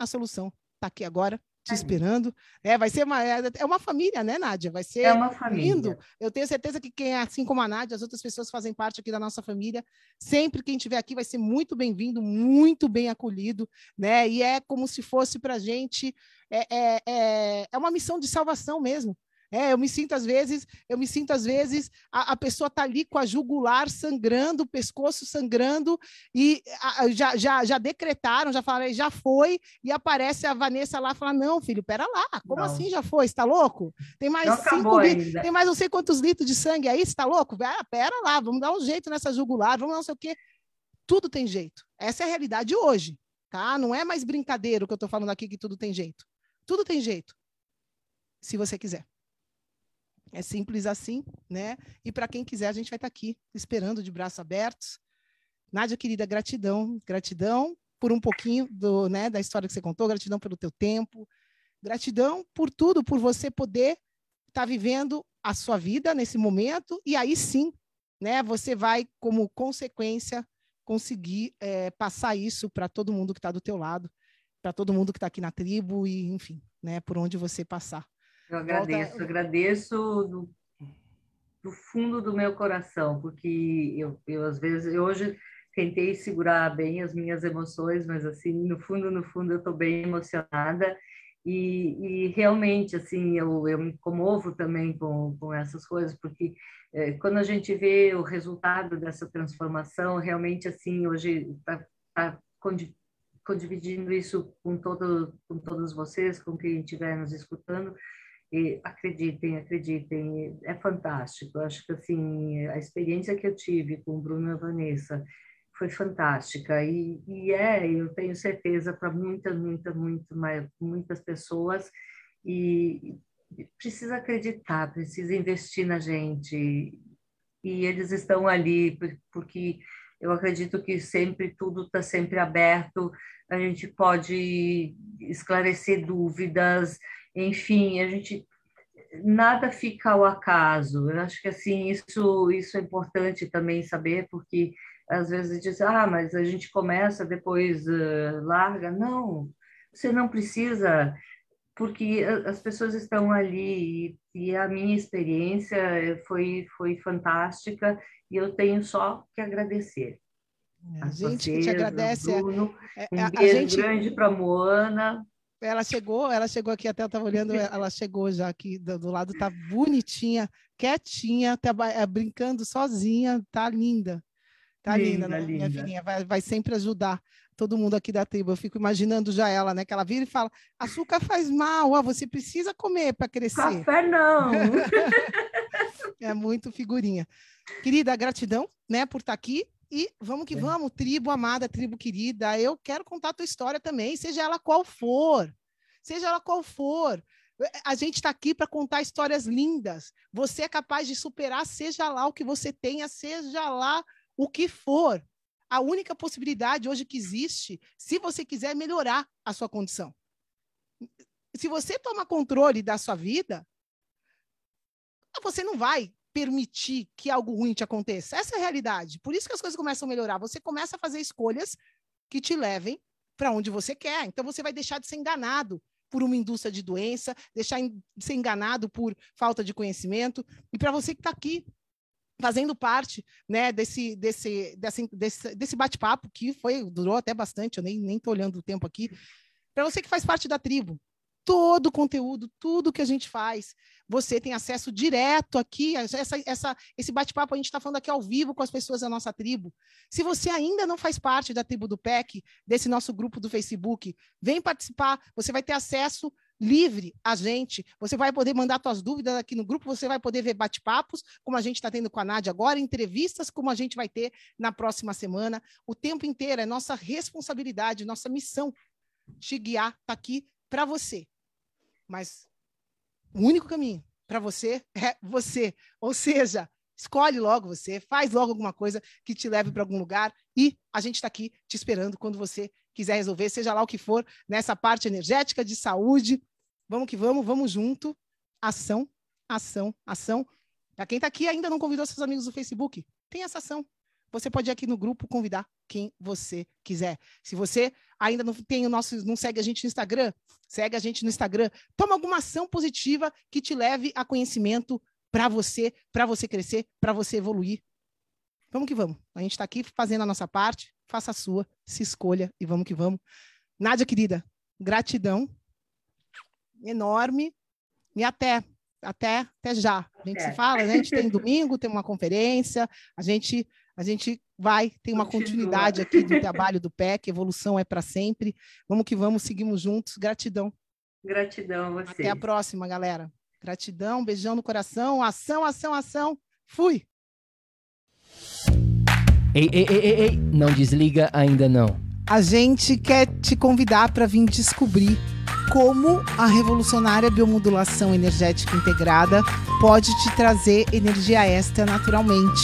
a solução está aqui agora te é. esperando. É, vai ser uma, é, é uma família, né, Nádia? Vai ser é uma família. lindo. Eu tenho certeza que quem, assim como a Nádia, as outras pessoas fazem parte aqui da nossa família. Sempre quem estiver aqui vai ser muito bem-vindo, muito bem acolhido, né? E é como se fosse para a gente, é, é, é, é uma missão de salvação mesmo. É, eu me sinto às vezes, eu me sinto às vezes, a, a pessoa está ali com a jugular sangrando, o pescoço sangrando, e a, já, já, já decretaram, já falaram, já foi, e aparece a Vanessa lá e fala: Não, filho, pera lá, como não. assim já foi? Está louco? Tem mais não cinco litros, tem mais não sei quantos litros de sangue aí, está louco? Ah, pera lá, vamos dar um jeito nessa jugular, vamos não sei o quê. Tudo tem jeito. Essa é a realidade hoje, tá? Não é mais brincadeira o que eu estou falando aqui que tudo tem jeito. Tudo tem jeito. Se você quiser. É simples assim, né? E para quem quiser, a gente vai estar tá aqui esperando de braços abertos. Nádia, querida, gratidão, gratidão por um pouquinho do, né, da história que você contou, gratidão pelo teu tempo, gratidão por tudo, por você poder estar tá vivendo a sua vida nesse momento e aí sim, né, você vai como consequência conseguir é, passar isso para todo mundo que está do teu lado, para todo mundo que está aqui na tribo e enfim, né, por onde você passar. Eu agradeço, Volta... agradeço do, do, fundo do meu coração, porque eu, eu às vezes, eu hoje tentei segurar bem as minhas emoções, mas assim, no fundo, no fundo, eu estou bem emocionada. E, e, realmente, assim, eu, eu me comovo também com, com essas coisas, porque é, quando a gente vê o resultado dessa transformação, realmente, assim, hoje está tá, tá dividindo isso com, todo, com todos vocês, com quem estiver nos escutando, e acreditem, acreditem, é fantástico. Eu acho que assim a experiência que eu tive com o Bruno e a Vanessa foi fantástica e, e é, eu tenho certeza para muitas, muitas, muito, muitas pessoas e precisa acreditar, precisa investir na gente. E eles estão ali porque eu acredito que sempre tudo está sempre aberto, a gente pode esclarecer dúvidas, enfim, a gente nada fica ao acaso. Eu acho que assim isso isso é importante também saber porque às vezes diz ah mas a gente começa depois uh, larga não você não precisa porque as pessoas estão ali e, e a minha experiência foi foi fantástica e eu tenho só que agradecer. É, a, gente que te agradece. Bruno, é, um beijo gente, grande para Moana. Ela chegou, ela chegou aqui, até eu estava olhando, ela chegou já aqui do, do lado, tá bonitinha, quietinha, tá, é, brincando sozinha, tá linda. Tá linda, linda, né? linda. minha filhinha, vai, vai sempre ajudar todo mundo aqui da tribo. Eu fico imaginando já ela, né? Que ela vira e fala: açúcar faz mal, ó, você precisa comer para crescer. Café não. é muito figurinha. Querida, gratidão, né, por estar tá aqui. E vamos que é. vamos, tribo amada, tribo querida. Eu quero contar a tua história também, seja ela qual for. Seja ela qual for. A gente está aqui para contar histórias lindas. Você é capaz de superar, seja lá o que você tenha, seja lá o que for. A única possibilidade hoje que existe, se você quiser melhorar a sua condição. Se você toma controle da sua vida, você não vai permitir que algo ruim te aconteça. Essa é a realidade. Por isso que as coisas começam a melhorar. Você começa a fazer escolhas que te levem para onde você quer. Então você vai deixar de ser enganado por uma indústria de doença, deixar de ser enganado por falta de conhecimento. E para você que está aqui fazendo parte né, desse, desse, desse, desse, desse bate-papo que foi durou até bastante, eu nem nem estou olhando o tempo aqui. Para você que faz parte da tribo, todo o conteúdo, tudo que a gente faz. Você tem acesso direto aqui, essa, essa, esse bate-papo a gente está falando aqui ao vivo com as pessoas da nossa tribo. Se você ainda não faz parte da tribo do PEC, desse nosso grupo do Facebook, vem participar, você vai ter acesso livre a gente. Você vai poder mandar suas dúvidas aqui no grupo, você vai poder ver bate-papos, como a gente está tendo com a Nádia agora, entrevistas, como a gente vai ter na próxima semana. O tempo inteiro é nossa responsabilidade, nossa missão te guiar, está aqui para você. Mas o único caminho para você é você. Ou seja, escolhe logo você, faz logo alguma coisa que te leve para algum lugar e a gente está aqui te esperando quando você quiser resolver, seja lá o que for, nessa parte energética de saúde. Vamos que vamos, vamos junto. Ação, ação, ação. Para quem está aqui ainda não convidou seus amigos do Facebook, tem essa ação. Você pode ir aqui no grupo convidar quem você quiser. Se você ainda não tem o nosso, não segue a gente no Instagram, segue a gente no Instagram. Toma alguma ação positiva que te leve a conhecimento para você, para você crescer, para você evoluir. Vamos que vamos. A gente está aqui fazendo a nossa parte. Faça a sua, se escolha e vamos que vamos. Nádia, querida, gratidão enorme e até até, até já. A gente se fala, né? A gente tem domingo, tem uma conferência, a gente a gente vai, tem uma Continua. continuidade aqui do trabalho do PEC, evolução é para sempre. Vamos que vamos, seguimos juntos. Gratidão. Gratidão a você. Até a próxima, galera. Gratidão, beijão no coração. Ação, ação, ação. Fui. Ei, ei, ei, ei, ei, não desliga ainda não. A gente quer te convidar para vir descobrir como a revolucionária biomodulação energética integrada pode te trazer energia extra naturalmente